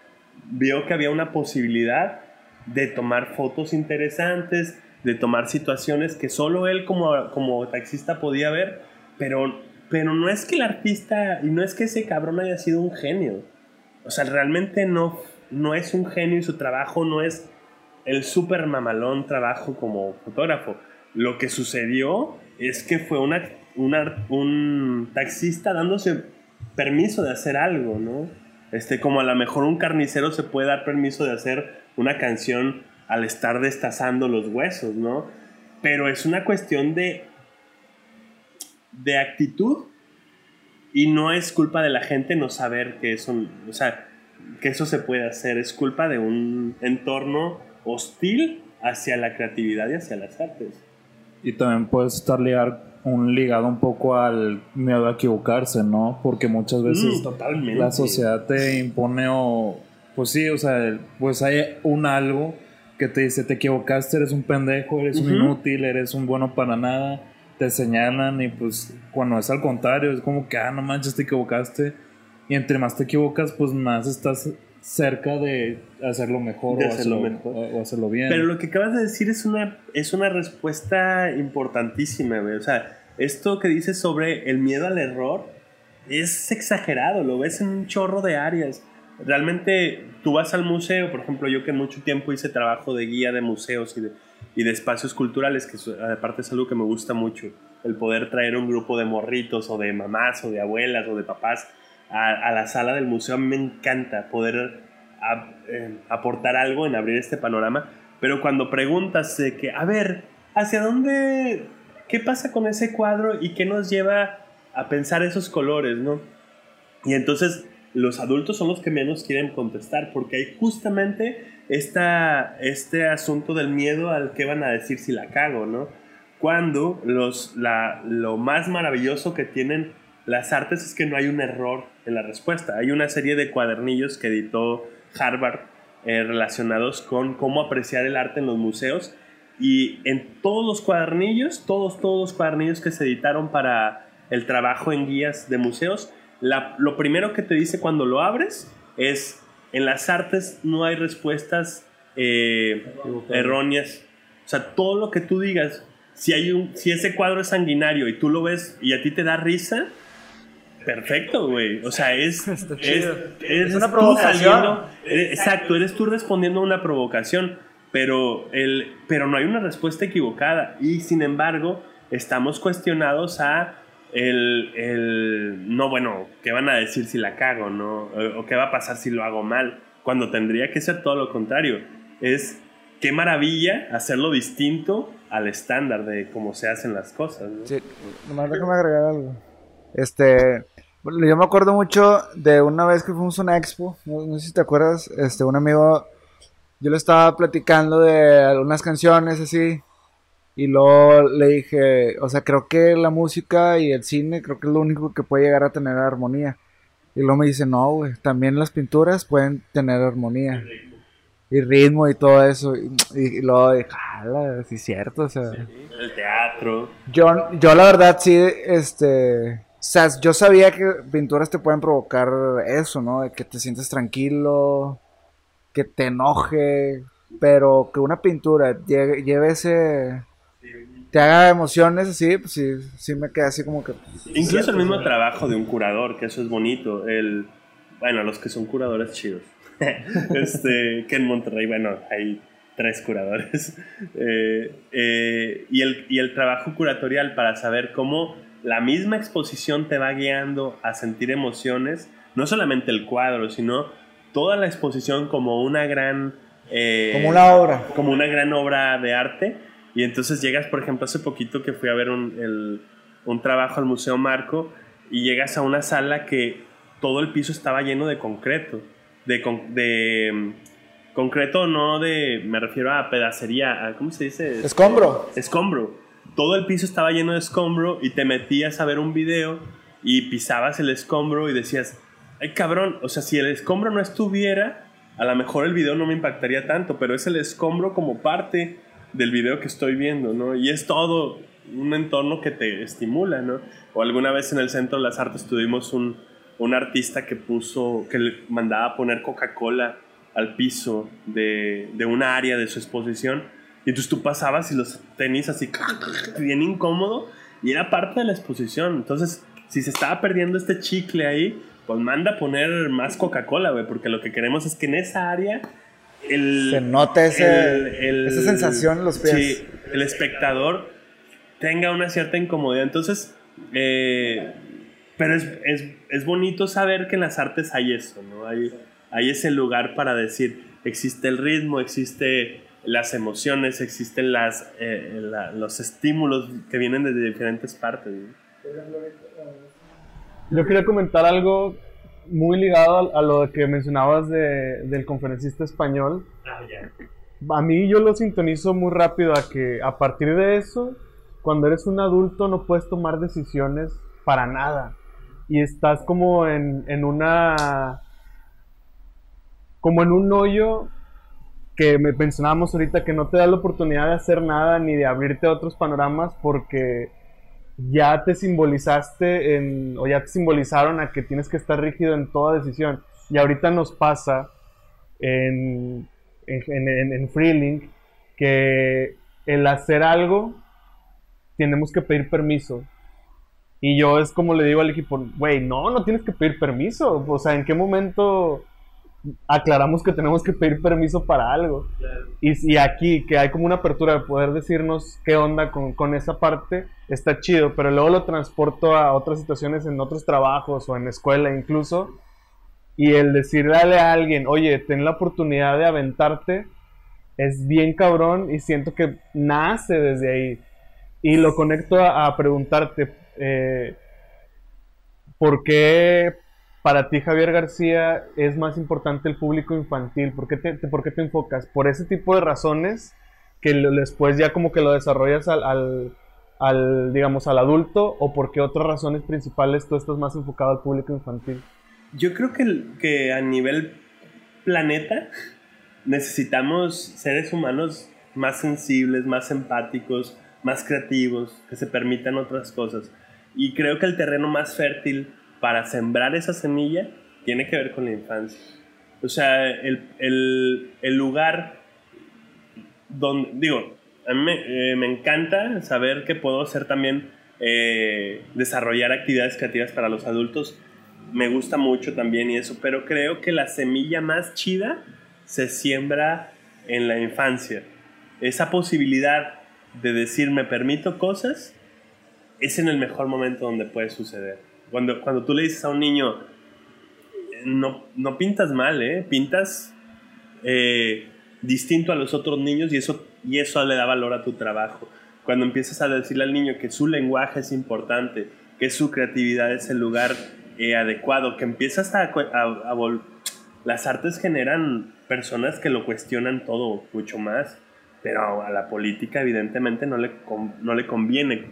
vio que había una posibilidad de tomar fotos interesantes, de tomar situaciones que solo él como, como taxista podía ver, pero, pero no es que el artista, y no es que ese cabrón haya sido un genio, o sea, realmente no, no es un genio y su trabajo no es el súper mamalón trabajo como fotógrafo. Lo que sucedió es que fue una, un taxista dándose permiso de hacer algo, ¿no? Este, como a lo mejor un carnicero se puede dar permiso de hacer una canción al estar destazando los huesos, ¿no? Pero es una cuestión de, de actitud y no es culpa de la gente no saber que eso, o sea, que eso se puede hacer, es culpa de un entorno hostil hacia la creatividad y hacia las artes. Y también puede estar ligar, un, ligado un poco al miedo a equivocarse, ¿no? Porque muchas veces mm, la sociedad te impone o pues sí, o sea, pues hay un algo que te dice, te equivocaste, eres un pendejo, eres un inútil, eres un bueno para nada, te señalan y pues cuando es al contrario, es como que, ah, no manches, te equivocaste. Y entre más te equivocas, pues más estás cerca de hacerlo mejor, o, hacerlo, mejor. O, hacerlo bien. Pero lo que acabas de decir es una, es una respuesta importantísima, güey. O sea, esto que dices sobre el miedo al error es exagerado, lo ves en un chorro de áreas realmente tú vas al museo, por ejemplo, yo que mucho tiempo hice trabajo de guía de museos y de, y de espacios culturales, que aparte es algo que me gusta mucho, el poder traer un grupo de morritos o de mamás o de abuelas o de papás a, la sala del museo, a mí me encanta poder eh, aportar algo en abrir este panorama, pero cuando preguntas de que, a ver, ¿hacia dónde, qué pasa con ese cuadro y qué nos lleva a pensar esos colores, no? Y entonces los adultos son los que menos quieren contestar porque hay justamente esta, este asunto del miedo al que van a decir si la cago, ¿no? Cuando los, la, lo más maravilloso que tienen las artes es que no hay un error en la respuesta. Hay una serie de cuadernillos que editó Harvard eh, relacionados con cómo apreciar el arte en los museos y en todos los cuadernillos, todos, todos los cuadernillos que se editaron para el trabajo en guías de museos, lo primero que te dice cuando lo abres es, en las artes no hay respuestas eh, erróneas. O sea, todo lo que tú digas, si, hay un, si ese cuadro es sanguinario y tú lo ves y a ti te da risa, perfecto, güey. O sea, es, es, es, una provocación. exacto, eres tú respondiendo a una provocación, pero, el, pero no hay una respuesta equivocada. Y sin embargo, estamos cuestionados a el, el, no, bueno, ¿qué van a decir si la cago, no? O, qué va a pasar si lo hago mal, cuando tendría que ser todo lo contrario. Es qué maravilla hacerlo distinto al estándar de cómo se hacen las cosas. ¿no? Sí, nomás déjame agregar algo. Este, yo me acuerdo mucho de una vez que fuimos a una expo, no, sé si te acuerdas, este, un amigo, yo le estaba platicando de algunas canciones así, y luego le dije, o sea, creo que la música y el cine, creo que es lo único que puede llegar a tener armonía. Y luego me dice, no, güey, también las pinturas pueden tener armonía. Y ritmo y todo eso. Y, luego dije, jala, sí es cierto, o sea. el teatro. Yo, yo la verdad sí, este... O sea, yo sabía que pinturas te pueden provocar eso, ¿no? De que te sientes tranquilo, que te enoje, pero que una pintura lleve, lleve ese te haga emociones así, pues sí, sí me queda así como que... Incluso el mismo trabajo de un curador, que eso es bonito. El, bueno, los que son curadores chidos. este, que en Monterrey, bueno, hay tres curadores. Eh, eh, y, el, y el trabajo curatorial para saber cómo la misma exposición te va guiando a sentir emociones, no solamente el cuadro, sino toda la exposición como una gran... Eh, como una obra. Como una gran obra de arte y entonces llegas, por ejemplo, hace poquito que fui a ver un, un trabajo al Museo Marco y llegas a una sala que todo el piso estaba lleno de concreto. De, de mm, concreto no de, me refiero a pedacería, a, ¿cómo se dice? Escombro. Escombro. Todo el piso estaba lleno de escombro y te metías a ver un video y pisabas el escombro y decías, ay cabrón, o sea, si el escombro no estuviera, a lo mejor el video no me impactaría tanto, pero es el escombro como parte del video que estoy viendo, ¿no? Y es todo un entorno que te estimula, ¿no? O alguna vez en el Centro de las Artes tuvimos un, un artista que puso, que le mandaba poner Coca-Cola al piso de, de una área de su exposición. Y entonces tú pasabas y los tenis así, bien incómodo, y era parte de la exposición. Entonces, si se estaba perdiendo este chicle ahí, pues manda a poner más Coca-Cola, güey, porque lo que queremos es que en esa área se nota ese, esa sensación en los pies. Sí, el espectador tenga una cierta incomodidad. Entonces, eh, pero es, es, es, bonito saber que en las artes hay eso, ¿no? Hay, hay ese lugar para decir, existe el ritmo, existe las emociones, existen las, eh, los estímulos que vienen de diferentes partes. Yo quería comentar algo muy ligado a, lo que mencionabas de, del conferencista español. Ah, a mí yo lo sintonizo muy rápido a que a partir de eso, cuando eres un adulto no puedes tomar decisiones para nada. Y estás como en, en una... como en un hoyo que me mencionábamos ahorita que no te da la oportunidad de hacer nada ni de abrirte a otros panoramas porque ya te simbolizaste en, o ya te simbolizaron a que tienes que estar rígido en toda decisión. Y ahorita nos pasa en, en, en, Freelink que el hacer algo tenemos que pedir permiso. Y yo es como le digo al equipo, güey, no, no tienes que pedir permiso. O sea, ¿en qué momento aclaramos que tenemos que pedir permiso para algo. Y, aquí, que hay como una apertura de poder decirnos qué onda con, esa parte, está chido, pero luego lo transporto a otras situaciones en otros trabajos o en escuela incluso. Y el decirle a alguien, oye, ten la oportunidad de aventarte, es bien cabrón y siento que nace desde ahí. Y lo conecto a, preguntarte, eh, ¿por qué para ti, Javier García, es más importante el público infantil? ¿Por qué te, por qué te enfocas? ¿Por ese tipo de razones que después ya como que lo desarrollas al, al, digamos, al adulto? ¿O por qué otras razones principales tú estás más enfocado al público infantil? Yo creo que, que a nivel planeta necesitamos seres humanos más sensibles, más empáticos, más creativos, que se permitan otras cosas. Y creo que el terreno más fértil para sembrar esa semilla tiene que ver con la infancia. O sea, el, el, lugar donde, digo, a mí me, eh, me encanta saber que puedo hacer también, eh, desarrollar actividades creativas para los adultos. Me gusta mucho también y eso, pero creo que la semilla más chida se siembra en la infancia. Esa posibilidad de decir me permito cosas es en el mejor momento donde puede suceder. Cuando, cuando tú le dices a un niño, no, no pintas mal, ¿eh? pintas eh, distinto a los otros niños y eso, y eso le da valor a tu trabajo. Cuando empiezas a decirle al niño que su lenguaje es importante, que su creatividad es el lugar eh, adecuado, que empiezas a, a, a las artes generan personas que lo cuestionan todo mucho más, pero a la política evidentemente no le, no le conviene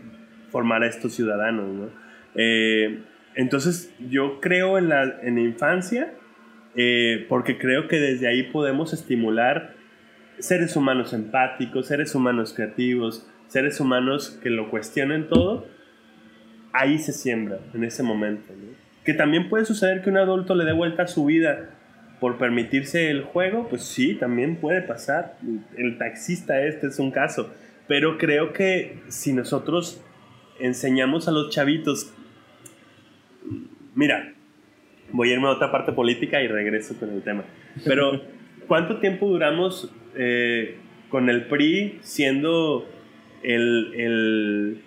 formar a estos ciudadanos. ¿no? Eh, entonces yo creo en la, en la infancia eh, porque creo que desde ahí podemos estimular seres humanos empáticos, seres humanos creativos, seres humanos que lo cuestionen todo. Ahí se siembra, en ese momento. Que también puede suceder que un adulto le dé vuelta a su vida por permitirse el juego, pues sí, también puede pasar. El taxista este es un caso. Pero creo que si nosotros enseñamos a los chavitos, mira, voy a irme a otra parte política y regreso con el tema. Pero, ¿cuánto tiempo duramos eh, con el PRI siendo el, el,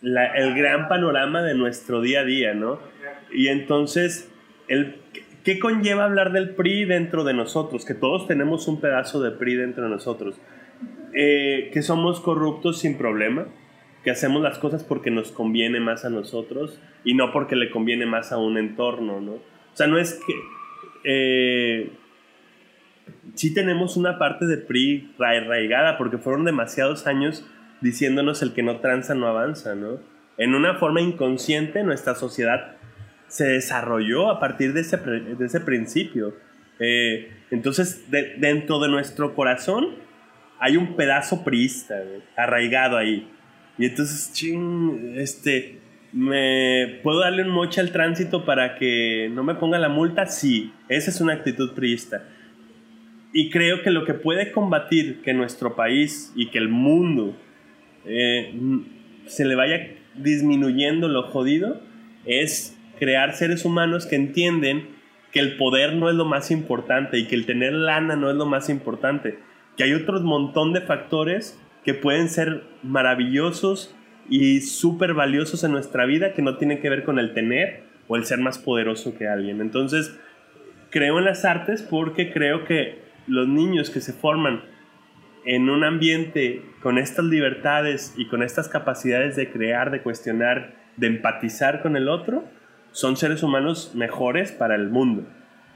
la, el, gran panorama de nuestro día a día, ¿no? Y entonces, el, ¿qué conlleva hablar del PRI dentro de nosotros? Que todos tenemos un pedazo de PRI dentro de nosotros. Eh, que somos corruptos sin problema, que hacemos las cosas porque nos conviene más a nosotros y no porque le conviene más a un entorno, ¿no? O sea, no es que... Eh, sí tenemos una parte de PRI arraigada porque fueron demasiados años diciéndonos el que no tranza no avanza, ¿no? En una forma inconsciente nuestra sociedad se desarrolló a partir de ese, de ese principio. Eh, entonces, de, dentro de nuestro corazón hay un pedazo priista arraigado ahí. Y entonces, ching, este, ¿me puedo darle un moche al tránsito para que no me ponga la multa? Sí, esa es una actitud priista. Y creo que lo que puede combatir que nuestro país y que el mundo eh, se le vaya disminuyendo lo jodido es crear seres humanos que entienden que el poder no es lo más importante y que el tener lana no es lo más importante, que hay otro montón de factores que pueden ser maravillosos y súper valiosos en nuestra vida que no tienen que ver con el tener o el ser más poderoso que alguien. Entonces, creo en las artes porque creo que los niños que se forman en un ambiente con estas libertades y con estas capacidades de crear, de cuestionar, de empatizar con el otro, son seres humanos mejores para el mundo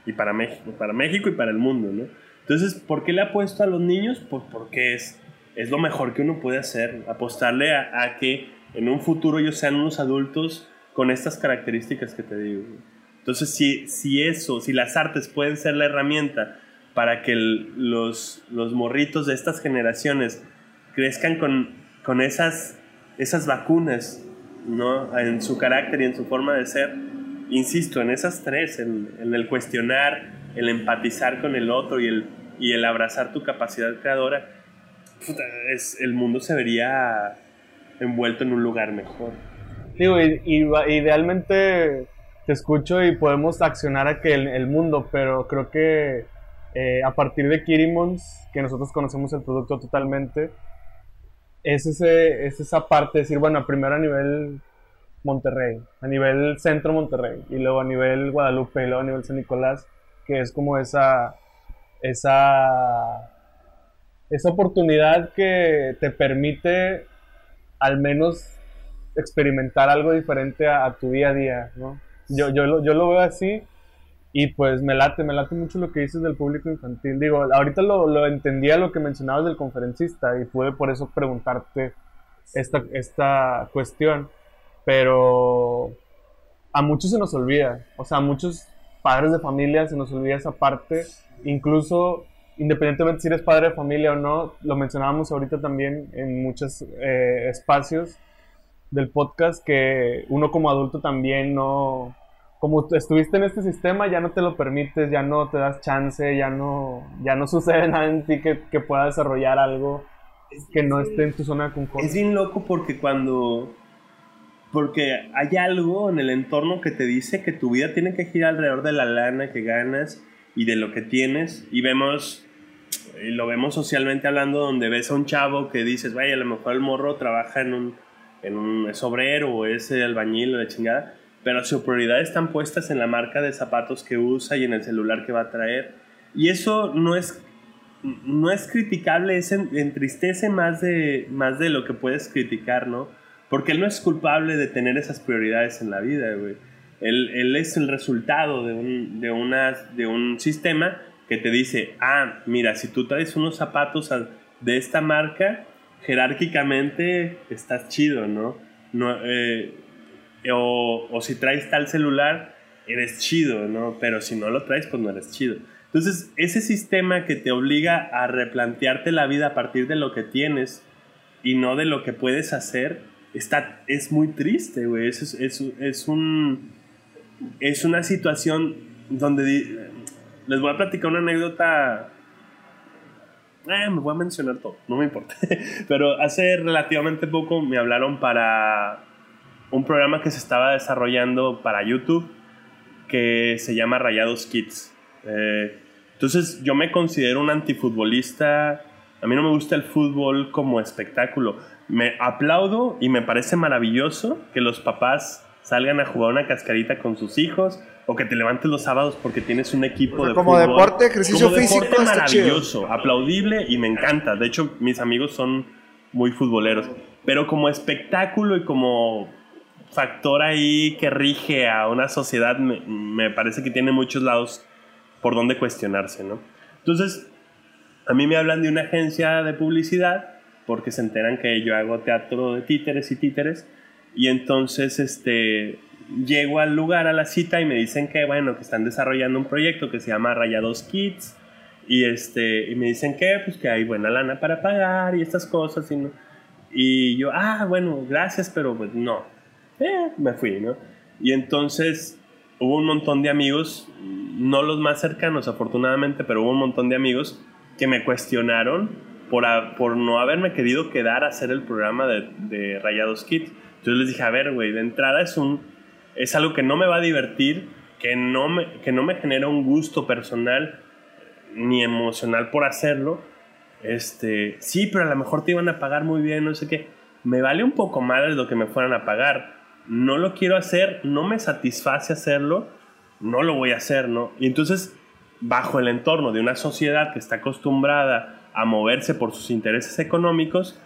y para México, para México y para el mundo, ¿no? Entonces, ¿por qué le apuesto a los niños? Pues porque es es lo mejor que uno puede hacer, apostarle a, que en un futuro ellos sean unos adultos con estas características que te digo. Entonces, si, si eso, si las artes pueden ser la herramienta para que los, los morritos de estas generaciones crezcan con, con esas, esas vacunas ¿no? en su carácter y en su forma de ser, insisto, en esas tres, en, en el cuestionar, el empatizar con el otro y el, y el abrazar tu capacidad creadora, es, el mundo se vería envuelto en un lugar mejor. Digo, y, idealmente te escucho y podemos accionar a que el, mundo, pero creo que eh, a partir de Kirimons, que nosotros conocemos el producto totalmente, es, ese, es esa parte de decir, bueno, primero a nivel Monterrey, a nivel centro Monterrey, y luego a nivel Guadalupe, y luego a nivel San Nicolás, que es como esa, esa esa oportunidad que te permite al menos experimentar algo diferente a, tu día a día, ¿no? Yo, yo, lo, yo lo veo así y pues me late, me late mucho lo que dices del público infantil. Digo, ahorita lo, lo entendía lo que mencionabas del conferencista y pude por eso preguntarte esta, esta cuestión, pero a muchos se nos olvida, o sea, a muchos padres de familia se nos olvida esa parte, incluso independientemente si eres padre de familia o no, lo mencionábamos ahorita también en muchos eh, espacios del podcast, que uno como adulto también no, como estuviste en este sistema, ya no te lo permites, ya no te das chance, ya no, ya no sucede nada en ti que, que pueda desarrollar algo que no esté en tu zona de confort. Es bien loco porque cuando... Porque hay algo en el entorno que te dice que tu vida tiene que girar alrededor de la lana que ganas y de lo que tienes. Y vemos, y lo vemos socialmente hablando, donde ves a un chavo que dices, vaya, a lo mejor el morro trabaja en un, en un es obrero o es albañil o de chingada pero sus prioridades están puestas en la marca de zapatos que usa y en el celular que va a traer. Y eso no es, no es criticable, es entristece más de, más de lo que puedes criticar, ¿no? Porque él no es culpable de tener esas prioridades en la vida, güey. Él, es el resultado de un, sistema que te dice, ah, mira, si tú traes unos zapatos de esta marca, jerárquicamente estás chido, ¿no? eh, o, si traes tal celular, eres chido, ¿no? Pero si no lo traes, pues no eres chido. Entonces, ese sistema que te obliga a replantearte la vida a partir de lo que tienes y no de lo que puedes hacer, está, es muy triste, güey. Es, es, un, es una situación donde... Les voy a platicar una anécdota... Eh, me voy a mencionar todo, no me importa. Pero hace relativamente poco me hablaron para un programa que se estaba desarrollando para YouTube que se llama Rayados Kids. Eh, entonces yo me considero un antifutbolista. A mí no me gusta el fútbol como espectáculo. Me aplaudo y me parece maravilloso que los papás salgan a jugar una cascarita con sus hijos o que te levantes los sábados porque tienes un equipo de como deporte, ejercicio como físico, deporte maravilloso, aplaudible y me encanta. De hecho, mis amigos son muy futboleros, pero como espectáculo y como factor ahí que rige a una sociedad me, parece que tiene muchos lados por donde cuestionarse, ¿no? Entonces, a mí me hablan de una agencia de publicidad porque se enteran que yo hago teatro de títeres y títeres y entonces este llego al lugar a la cita y me dicen que bueno que están desarrollando un proyecto que se llama Rayados Kids y este y me dicen que pues que hay buena lana para pagar y estas cosas y, y yo ah bueno gracias pero pues no eh, me fui, ¿no? Y entonces hubo un montón de amigos, no los más cercanos afortunadamente, pero hubo un montón de amigos que me cuestionaron por, por no haberme querido quedar a hacer el programa de, de Rayados Kids. Entonces les dije, a ver, güey, de entrada es, un, es algo que no me va a divertir, que no, me, que no me genera un gusto personal ni emocional por hacerlo. Este, sí, pero a lo mejor te iban a pagar muy bien, no sé qué. Me vale un poco de lo que me fueran a pagar no lo quiero hacer, no me satisface hacerlo, no lo voy a hacer, ¿no? Y entonces, bajo el entorno de una sociedad que está acostumbrada a moverse por sus intereses económicos,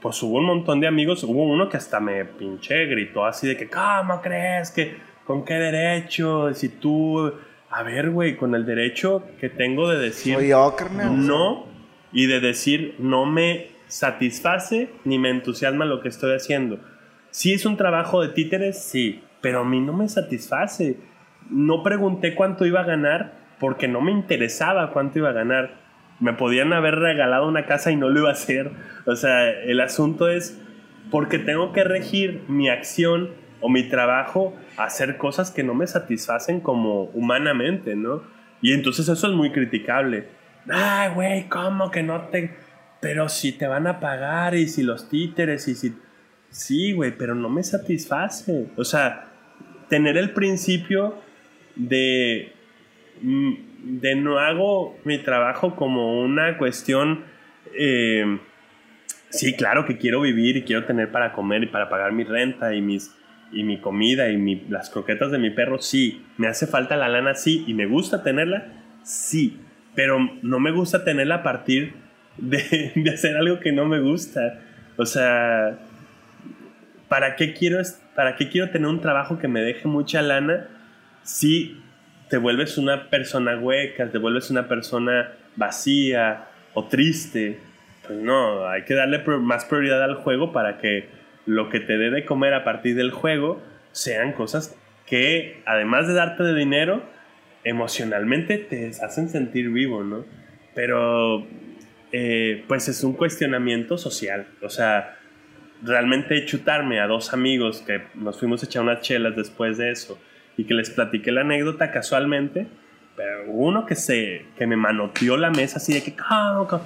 pues hubo un montón de amigos, hubo uno que hasta me pinché, gritó así de que, ¿cómo crees que, con qué derecho? Si tú, a ver, güey, con el derecho que tengo de decir no y de decir no me satisface ni me entusiasma lo que estoy haciendo Sí es un trabajo de títeres, sí, pero a mí no me satisface. No pregunté cuánto iba a ganar porque no me interesaba cuánto iba a ganar. Me podían haber regalado una casa y no lo iba a hacer. O sea, el asunto es porque tengo que regir mi acción o mi trabajo a hacer cosas que no me satisfacen como humanamente, ¿no? Y entonces eso es muy criticable. Ay, güey, ¿cómo que no te... Pero si te van a pagar y si los títeres y si Sí, güey, pero no me satisface. O sea, tener el principio de, mm, de no hago mi trabajo como una cuestión... Eh, sí, claro que quiero vivir y quiero tener para comer y para pagar mi renta y mis y mi comida y las croquetas de mi perro, sí. Me hace falta la lana, sí. Y me gusta tenerla, sí. Pero no me gusta tenerla a partir de, de hacer algo que no me gusta. O sea, ¿para qué quiero, para qué quiero tener un trabajo que me deje mucha lana si te vuelves una persona hueca, te vuelves una persona vacía o triste? Pues no, hay que darle más prioridad al juego para que lo que te dé de comer a partir del juego sean cosas que, además de darte de dinero, emocionalmente te hacen sentir vivo, ¿no? Pero, eh, pues es un cuestionamiento social. O sea, realmente chutarme a dos amigos que nos fuimos a echar unas chelas después de eso y que les platiqué la anécdota casualmente, pero uno que se que me manoteó la mesa así de que "¿Cómo, cómo?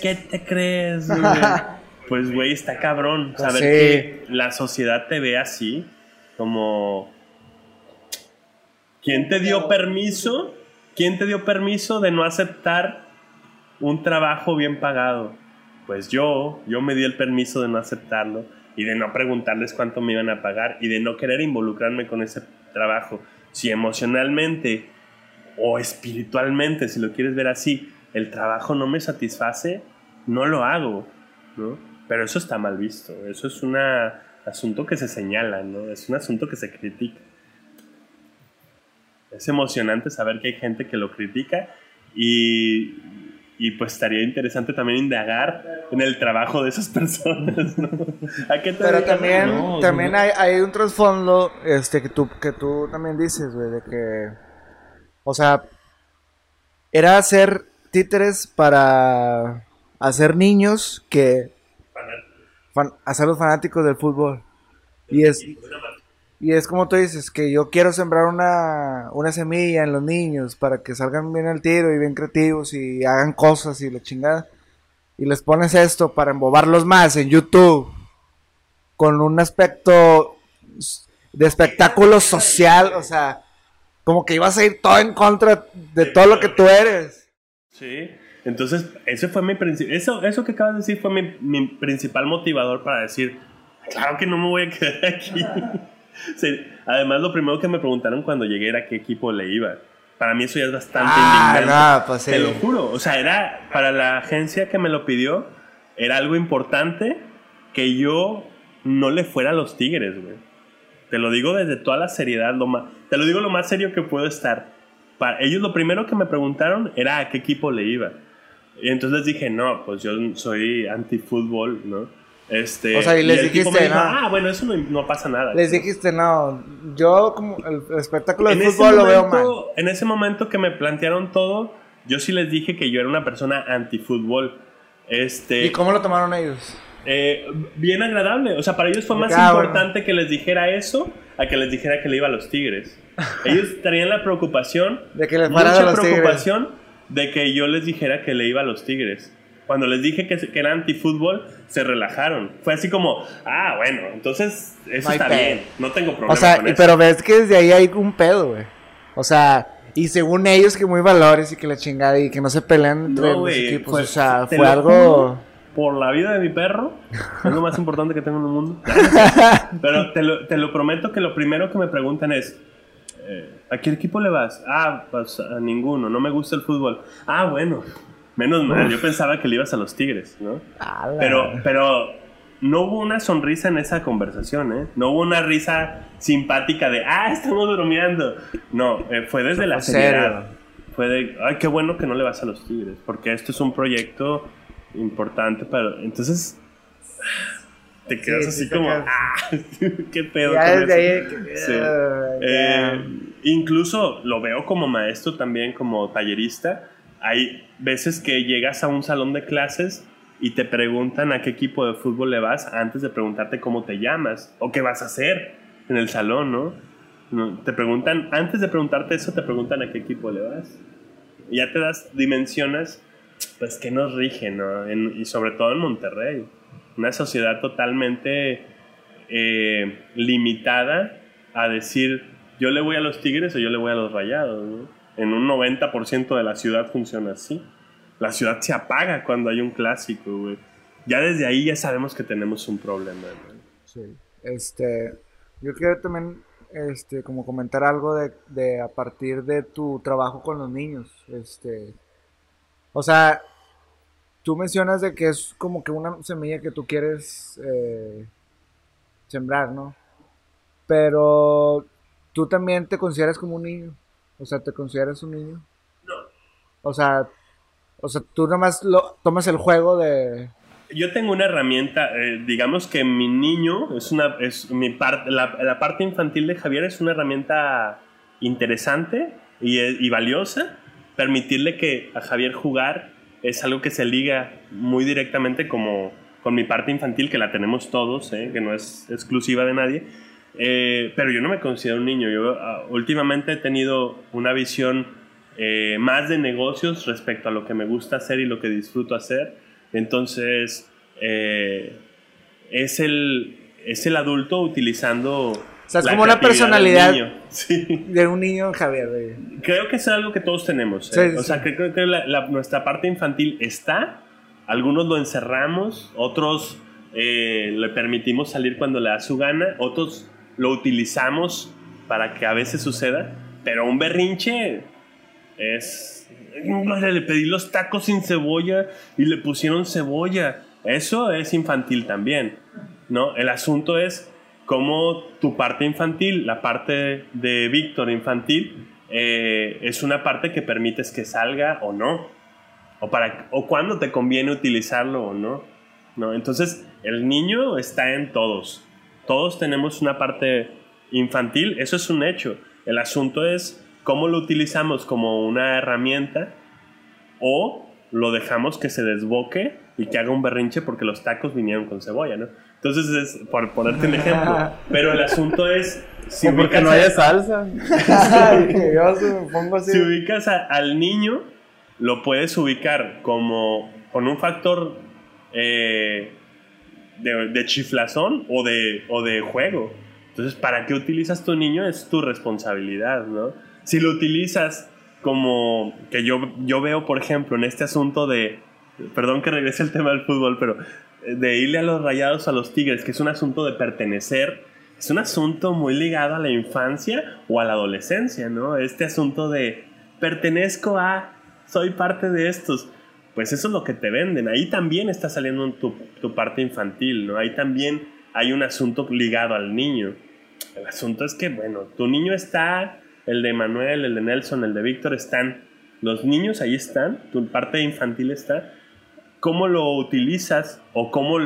¿qué te crees? güey?" pues güey, está cabrón saber sí. que la sociedad te ve así como ¿Quién te dio permiso? ¿Quién te dio permiso de no aceptar un trabajo bien pagado? Pues yo, yo me di el permiso de no aceptarlo y de no preguntarles cuánto me iban a pagar y de no querer involucrarme con ese trabajo. Si emocionalmente o espiritualmente, si lo quieres ver así, el trabajo no me satisface, no lo hago, ¿no? Pero eso está mal visto, eso es un asunto que se señala, ¿no? Es un asunto que se critica. Es emocionante saber que hay gente que lo critica y, y pues estaría interesante también indagar en el trabajo de esas personas, ¿no? ¿A qué te Pero también, No, también no. hay, hay un trasfondo este, que, tú, que tú también dices, güey, de que, o sea, era hacer títeres para hacer niños que, fan, hacerlos fanáticos del fútbol. Y es, y es como tú dices, que yo quiero sembrar una, una semilla en los niños para que salgan bien al tiro y bien creativos y hagan cosas y la chingada. Y les pones esto para embobarlos más en YouTube con un aspecto de espectáculo social, o sea, como que ibas a ir todo en contra de todo lo que tú eres. Sí, entonces ese fue mi eso, eso que acabas de decir fue mi, mi principal motivador para decir, claro que no me voy a quedar aquí. Sí, Además, lo primero que me preguntaron cuando llegué era qué equipo le iba. Para mí eso ya es bastante Ah, indignante. no, pues sí. Te lo juro, o sea, era para la agencia que me lo pidió, era algo importante que yo no le fuera a los Tigres, güey. Te lo digo desde toda la seriedad, lo más, te lo digo lo más serio que puedo estar. Para ellos lo primero que me preguntaron era a qué equipo le iba. Y entonces dije, no, pues yo soy anti-fútbol, ¿no? Este, O sea, y les tipo dijiste, dijo, ¿no? ah, bueno, eso no, no pasa nada. Les dijiste, no, yo como el, el espectáculo de fútbol lo veo mal. momento, en ese momento que me plantearon todo, yo sí les dije que yo era una persona anti-fútbol. Este, ¿Y cómo lo tomaron ellos? eh, bien agradable. O sea, para ellos fue más Ah, importante que les dijera eso a que les dijera que le iba a los Tigres. Ellos tenían la preocupación, De que les mucha los Tigres. preocupación de que yo les dijera que le iba a los Tigres. Cuando les dije que, que era antifútbol, se relajaron. Fue así como, ah, bueno, entonces eso está bien. No tengo problema O sea, con y- eso. pero ves que desde ahí hay un pedo, güey. O sea, y según ellos que muy valores y que la chingada y que no se pelean entre No, los güey, equipos. pues, o sea, fue algo... Por la vida de mi perro, es lo más importante que tengo en el mundo. Pero te lo, te lo prometo que lo primero que me preguntan es, eh, ¿a qué equipo le vas? Ah, pues a ninguno, no me gusta el fútbol. Ah, bueno, menos mal, yo pensaba que le ibas a los Tigres, ¿no? Ala. Pero, pero no hubo una sonrisa en esa conversación, ¿eh? No hubo una risa simpática de, ah, estamos bromeando. No, eh, fue desde la serio. seriedad. Fue de, ay, qué bueno que no le vas a los Tigres, porque esto es un proyecto importante para... Entonces, te quedas Sí, así sí como, ah, qué pedo. Ya con desde eso?" ahí... Sí. Ah. Eh, incluso lo veo como maestro también, como tallerista. Hay veces que llegas a un salón de clases y te preguntan a qué equipo de fútbol le vas antes de preguntarte cómo te llamas o qué vas a hacer en el salón, ¿no? Te preguntan, antes de preguntarte eso, te preguntan a qué equipo le vas. Y ya te das, dimensiones, pues, que nos rige, ¿no? En- y sobre todo en Monterrey. Una sociedad totalmente eh, limitada a decir, yo le voy a los Tigres o yo le voy a los Rayados, ¿no? En un 90% de la ciudad funciona así. La ciudad se apaga cuando hay un clásico, güey. Ya desde ahí ya sabemos que tenemos un problema, ¿no? Sí. Este, yo quiero también, este, como comentar algo de, de a partir de tu trabajo con los niños, este, o sea, tú mencionas de que es como que una semilla que tú quieres eh, sembrar, ¿no? Pero tú también te consideras como un niño, o sea, te consideras un niño. No. O sea, o sea, tú nada más lo tomas el juego de, Yo tengo una herramienta, eh, digamos que mi niño es una, es mi parte, la, la parte infantil de Javier es una herramienta interesante y, eh, y valiosa. Permitirle que a Javier jugar es algo que se liga muy directamente como con mi parte infantil, que la tenemos todos, eh, que no es exclusiva de nadie. Eh, pero yo no me considero un niño. Yo ah, últimamente he tenido una visión eh, más de negocios respecto a lo que me gusta hacer y lo que disfruto hacer. Entonces, eh, es, el, es el adulto utilizando... O sea, es la como una personalidad. Sí. de un niño, Javier. de- Creo que es algo que todos tenemos. Sí, sí, o sea, creo que la- la- nuestra parte infantil está. Algunos lo encerramos, otros eh, le permitimos salir cuando le da su gana, otros lo utilizamos para que a veces suceda. Pero un berrinche es. Le pedí los tacos sin cebolla y le pusieron cebolla. Eso es infantil también. ¿no? El asunto es cómo tu parte infantil, la parte de Víctor infantil, eh, es una parte que permites que salga o no. O, para, o cuándo te conviene utilizarlo o no. ¿no? Entonces, el niño está en todos. Todos tenemos una parte infantil, eso es un hecho. El asunto es cómo lo utilizamos como una herramienta o lo dejamos que se desboque y que haga un berrinche porque los tacos vinieron con cebolla, ¿no? Entonces, es por ponerte un ejemplo. Pero el asunto es... Si o porque no haya salsa. Yo se me pongo así. si ubicas a- al niño, lo puedes ubicar como con un factor eh, de, de chiflazón o de, o de juego. Entonces, ¿para qué utilizas tu niño? Es tu responsabilidad, ¿no? Si lo utilizas como que yo, yo veo, por ejemplo, en este asunto de, perdón que regrese el tema del fútbol, pero eh, de irle a los rayados a los tigres, que es un asunto de pertenecer, es un asunto muy ligado a la infancia o a la adolescencia, ¿no? Este asunto de pertenezco a, soy parte de estos. Pues eso es lo que te venden. Ahí también está saliendo tu, tu parte infantil, ¿no? Ahí también hay un asunto ligado al niño. El asunto es que, bueno, tu niño está, el de Manuel, el de Nelson, el de Víctor están. Los niños ahí están, tu parte infantil está. ¿Cómo lo utilizas o cómo,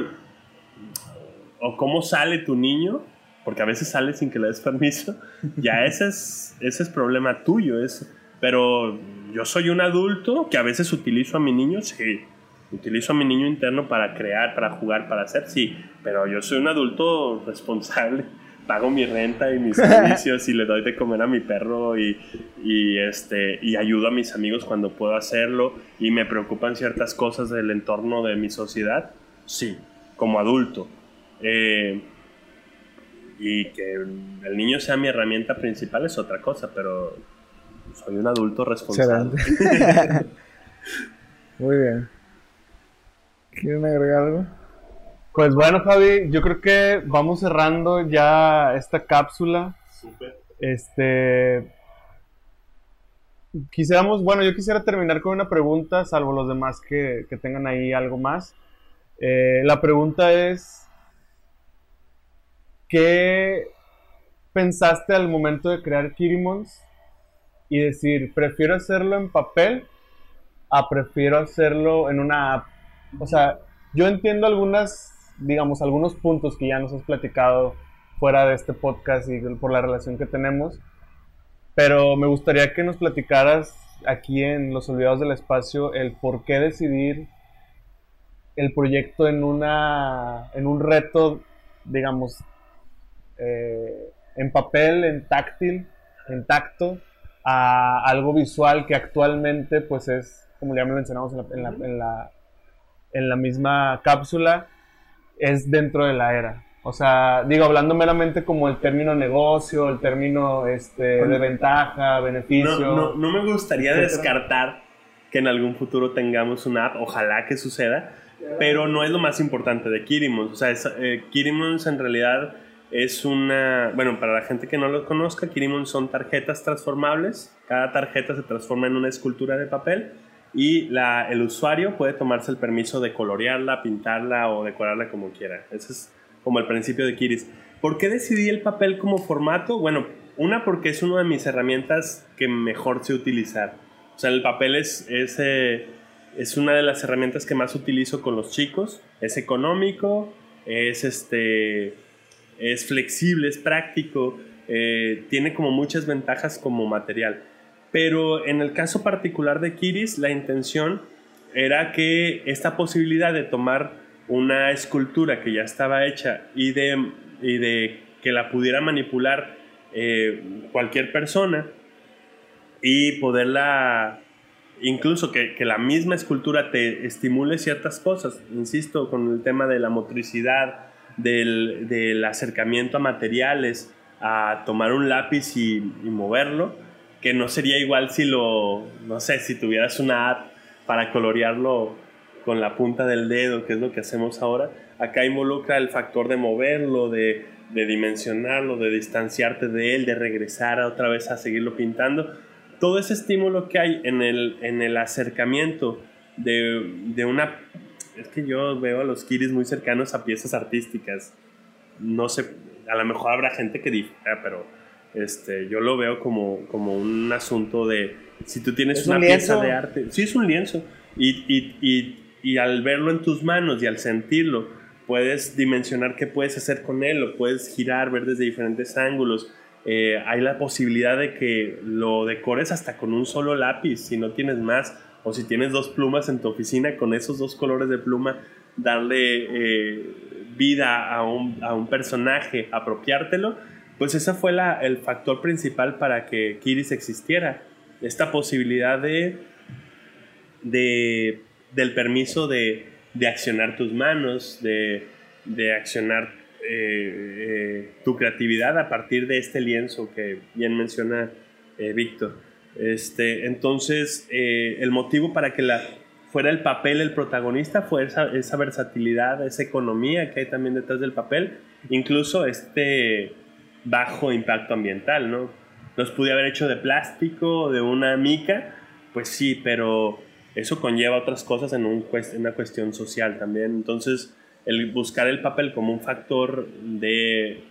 o cómo sale tu niño? Porque a veces sale sin que le des permiso. Ya ese es, ese es problema tuyo. Es, pero yo soy un adulto que a veces utilizo a mi niño, sí. Utilizo a mi niño interno para crear, para jugar, para hacer, sí. Pero yo soy un adulto responsable. Pago mi renta y mis servicios y le doy de comer a mi perro y, y, este, y ayudo a mis amigos cuando puedo hacerlo y me preocupan ciertas cosas del entorno de mi sociedad, sí, como adulto. Eh, y que el niño sea mi herramienta principal es otra cosa, pero soy un adulto responsable. Muy bien. ¿Quieren agregar algo? Pues bueno, Javi, yo creo que vamos cerrando ya esta cápsula. Súper. Este. Quisiéramos, bueno, yo quisiera terminar con una pregunta, salvo los demás que, que tengan ahí algo más. Eh, la pregunta es: ¿Qué pensaste al momento de crear Kirimons y decir, prefiero hacerlo en papel a prefiero hacerlo en una app? O sea, yo entiendo algunas, digamos, algunos puntos que ya nos has platicado fuera de este podcast y por la relación que tenemos, pero me gustaría que nos platicaras aquí en Los Olvidados del Espacio el por qué decidir el proyecto en una en un reto, digamos, eh, en papel, en táctil, en tacto, a algo visual que actualmente pues es, como ya me mencionamos en la, en la- en la- en la misma cápsula, es dentro de la era. O sea, digo, hablando meramente como el término negocio, el término este, de ventaja, beneficio. No, no, no me gustaría etcétera. descartar que en algún futuro tengamos una app, ojalá que suceda, pero no es lo más importante de Kirimons. O sea, es, eh, Kirimons en realidad es una... Bueno, para la gente que no lo conozca, Kirimons son tarjetas transformables. Cada tarjeta se transforma en una escultura de papel y la, el usuario puede tomarse el permiso de colorearla, pintarla o decorarla como quiera. Ese es como el principio de Kiris. ¿Por qué decidí el papel como formato? Bueno, una porque es una de mis herramientas que mejor sé utilizar. O sea, el papel es, es, eh, es una de las herramientas que más utilizo con los chicos. Es económico, es, este, es flexible, es práctico, eh, tiene como muchas ventajas como material. Pero en el caso particular de Kiris, la intención era que esta posibilidad de tomar una escultura que ya estaba hecha y de, y de que la pudiera manipular eh, cualquier persona y poderla, incluso que, que, la misma escultura te estimule ciertas cosas, insisto, con el tema de la motricidad, del, del acercamiento a materiales, a tomar un lápiz y, moverlo, que no sería igual si lo, no sé, si tuvieras una app para colorearlo con la punta del dedo, que es lo que hacemos ahora. Acá involucra el factor de moverlo, de, de dimensionarlo, de distanciarte de él, de regresar otra vez a seguirlo pintando. Todo ese estímulo que hay en el, en el acercamiento de, de una... Es que yo veo a los kiris muy cercanos a piezas artísticas. No sé, a lo mejor habrá gente que diga, pero este, yo lo veo como, como un asunto de... Si tú tienes una pieza de arte... Sí, es un lienzo. Y, y, y, y al verlo en tus manos y al sentirlo, puedes dimensionar qué puedes hacer con él, lo puedes girar, ver desde diferentes ángulos. Eh, hay la posibilidad de que lo decores hasta con un solo lápiz, si no tienes más, o si tienes dos plumas en tu oficina, con esos dos colores de pluma, darle eh, vida a un, a un, personaje, apropiártelo, pues ese fue la, el factor principal para que Kiris existiera. Esta posibilidad de, de del permiso de, de accionar tus manos, de, de accionar eh, eh, tu creatividad a partir de este lienzo que bien menciona Víctor. Este, entonces, eh, el motivo para que la, fuera el papel el protagonista fue esa, esa, versatilidad, esa economía que hay también detrás del papel, incluso este bajo impacto ambiental, ¿no? Los pude haber hecho de plástico, de una mica, pues sí, pero eso conlleva otras cosas en, un, en una cuestión social también. Entonces, el buscar el papel como un factor de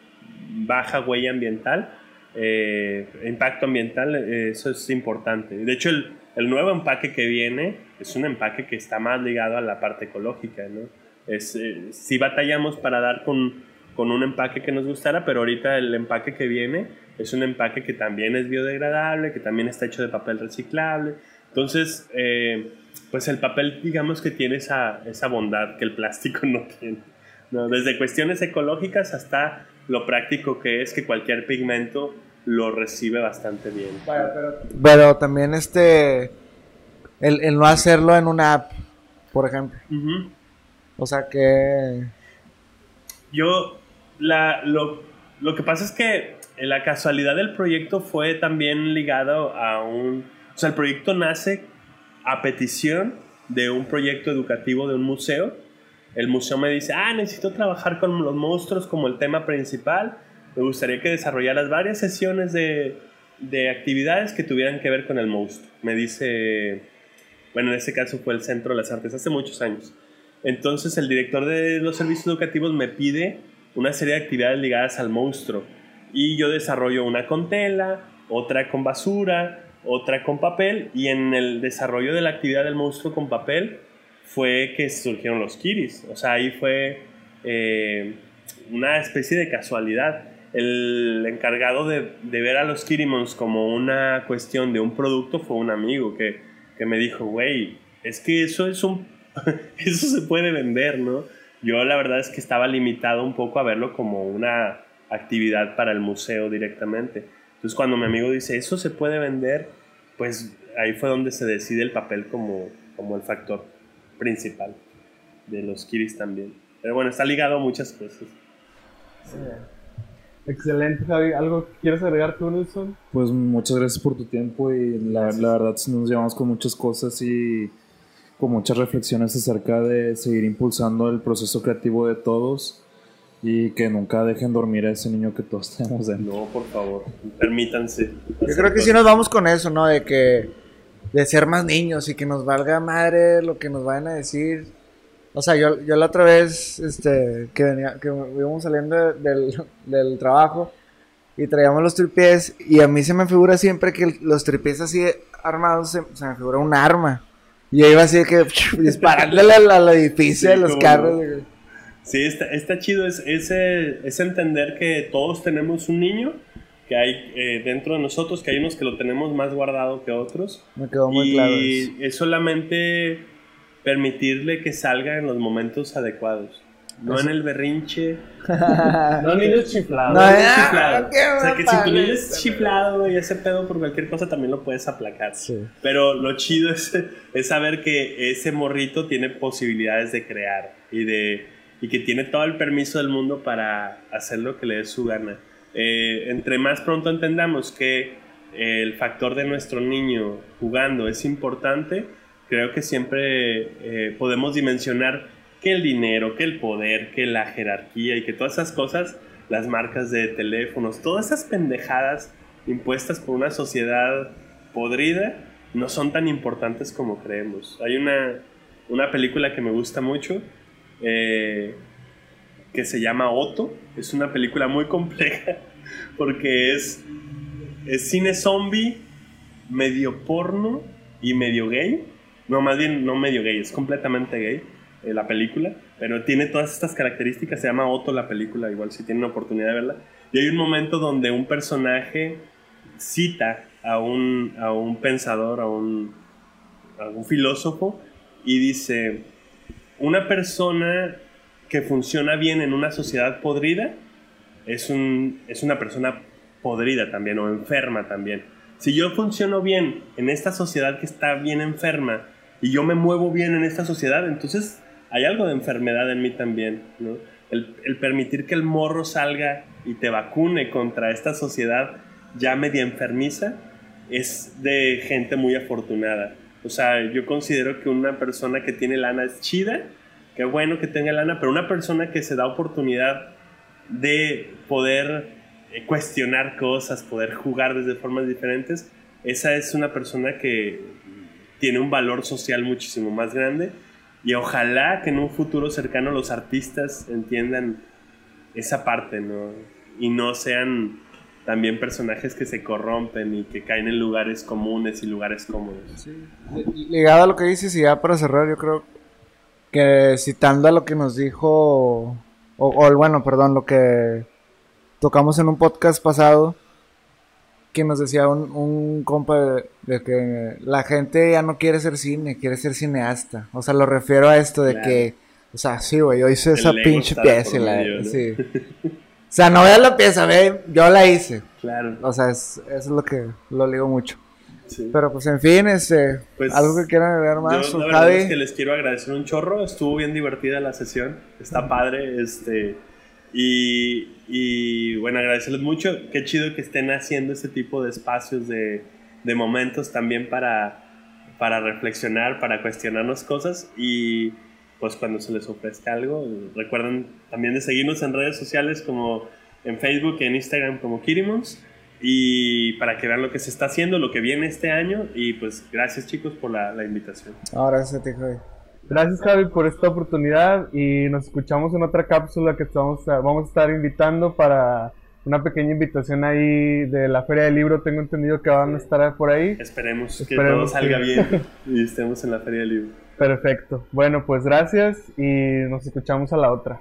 baja huella ambiental, eh, impacto ambiental, eh, eso es importante. De hecho, el, nuevo empaque que viene es un empaque que está más ligado a la parte ecológica. ¿no? Es, eh, batallamos para dar con, con un empaque que nos gustara, pero ahorita el empaque que viene es un empaque que también es biodegradable, que también está hecho de papel reciclable. Entonces, eh, pues el papel, digamos que tiene esa, esa bondad que el plástico no tiene. ¿no? Desde cuestiones ecológicas hasta lo práctico que es que cualquier pigmento lo recibe bastante bien. Bueno, pero, pero, también este, el, el, no hacerlo en una app, por ejemplo. Uh -huh. O sea que... Yo, la, lo, lo que pasa es que la casualidad del proyecto fue también ligado a un... O sea, el proyecto nace a petición de un proyecto educativo de un museo. El museo me dice, ah, necesito trabajar con los monstruos como el tema principal. Me gustaría que desarrollaras varias sesiones de, de actividades que tuvieran que ver con el monstruo. Me dice, bueno, en este caso fue el Centro de las Artes hace muchos años. Entonces el director de los servicios educativos me pide una serie de actividades ligadas al monstruo. Y yo desarrollo una con tela, otra con basura, otra con papel y en el desarrollo de la actividad del monstruo con papel fue que surgieron los kiris. O sea, ahí fue eh, una especie de casualidad. El encargado de, ver a los kirimons como una cuestión de un producto fue un amigo que, que me dijo, güey, es que eso es un... eso se puede vender, ¿no? Yo la verdad es que estaba limitado un poco a verlo como una actividad para el museo directamente. Entonces cuando mi amigo dice, eso se puede vender, pues ahí fue donde se decide el papel como, como el factor principal de los Kiris también. Pero bueno, está ligado a muchas cosas. Sí. Excelente, Javi. ¿Algo quieres agregar tú, Nelson? Pues muchas gracias por tu tiempo y la, la verdad nos llevamos con muchas cosas y con muchas reflexiones acerca de seguir impulsando el proceso creativo de todos y que nunca dejen dormir a ese niño que todos tenemos dentro. No, por favor, permítanse. Yo creo que sí nos vamos con eso, ¿no? De que de ser más niños y que nos valga madre lo que nos vayan a decir. O sea, yo, yo la otra vez, este, que venía, que íbamos saliendo del, del trabajo y traíamos los tripiés y a mí se me figura siempre que los tripiés así armados se, se me figura un arma. Y yo iba así que disparándole al, al edificio sí, de los carros. No. Sí, está, está chido, es, es, es, entender que todos tenemos un niño que hay eh, dentro de nosotros, que hay unos que lo tenemos más guardado que otros. Me quedó muy y claro. Y es solamente permitirle que salga en los momentos adecuados. no en el berrinche. no niños chiflados. No, No, qué O sea, que si mal tu niño eso. es chiflado y ese pedo por cualquier cosa también lo puedes aplacar. Sí. Pero lo chido es, es saber que ese morrito tiene posibilidades de crear y, de, y que tiene todo el permiso del mundo para hacer lo que le dé su gana. Eh, entre más pronto entendamos que el factor de nuestro niño jugando es importante, creo que siempre eh, podemos dimensionar que el dinero, que el poder, que la jerarquía y que todas esas cosas, las marcas de teléfonos, todas esas pendejadas impuestas por una sociedad podrida, no son tan importantes como creemos. Hay una, una película que me gusta mucho eh, que se llama Otto. Es una película muy compleja porque es, es cine zombie, medio porno y medio gay. No, más bien no medio gay, es completamente gay eh, la película, pero tiene todas estas características. Se llama Otto la película, igual si tienen oportunidad de verla. Y hay un momento donde un personaje cita a un, a un pensador, a un, a un filósofo, y dice, una persona que funciona bien en una sociedad podrida es, un, es una persona podrida también o enferma también. Si yo funciono bien en esta sociedad que está bien enferma y yo me muevo bien en esta sociedad, entonces hay algo de enfermedad en mí también. ¿no? El, el permitir que el morro salga y te vacune contra esta sociedad ya media enfermiza es de gente muy afortunada. O sea, yo considero que una persona que tiene lana es chida, qué bueno que tenga lana, pero una persona que se da oportunidad de poder eh, cuestionar cosas, poder jugar desde formas diferentes, esa es una persona que tiene un valor social muchísimo más grande y ojalá que en un futuro cercano los artistas entiendan esa parte, ¿no? Y no sean también personajes que se corrompen y que caen en lugares comunes y lugares cómodos. Ligado a lo que dices, y ya para cerrar, yo creo que citando a lo que nos dijo, o, o bueno, perdón, lo que tocamos en un podcast pasado, que nos decía un, un compa de, de que la gente ya no quiere ser cine, quiere ser cineasta. O sea, lo refiero a esto de Claro. que, o sea, sí, güey, yo hice El esa pinche pieza. y la- medio, ¿no? sí. O sea, no veas la pieza, ve, yo la hice. Claro. O sea, es, eso es lo que lo ligo mucho. Sí. Pero pues en fin, este, Pues, algo que quieran agregar más, Yo, la verdad es que les quiero agradecer un chorro. Estuvo bien divertida la sesión. Está padre. Este, y, y, bueno, agradecerles mucho. Qué chido que estén haciendo este tipo de espacios, de, de momentos también para, para reflexionar, para cuestionarnos cosas. Y pues cuando se les ofrezca algo, recuerden también de seguirnos en redes sociales como en Facebook y en Instagram como Kirimons. Y para que vean lo que se está haciendo, lo que viene este año. Y pues gracias chicos por la, la invitación. Ahora sí te Javi. Gracias Javi por esta oportunidad y nos escuchamos en otra cápsula que estamos, vamos a estar invitando para una pequeña invitación ahí de la Feria del Libro. Tengo entendido que van a estar por ahí. Esperemos, que todo salga que- bien y estemos en la Feria del Libro. Perfecto. Bueno, pues gracias y nos escuchamos a la otra.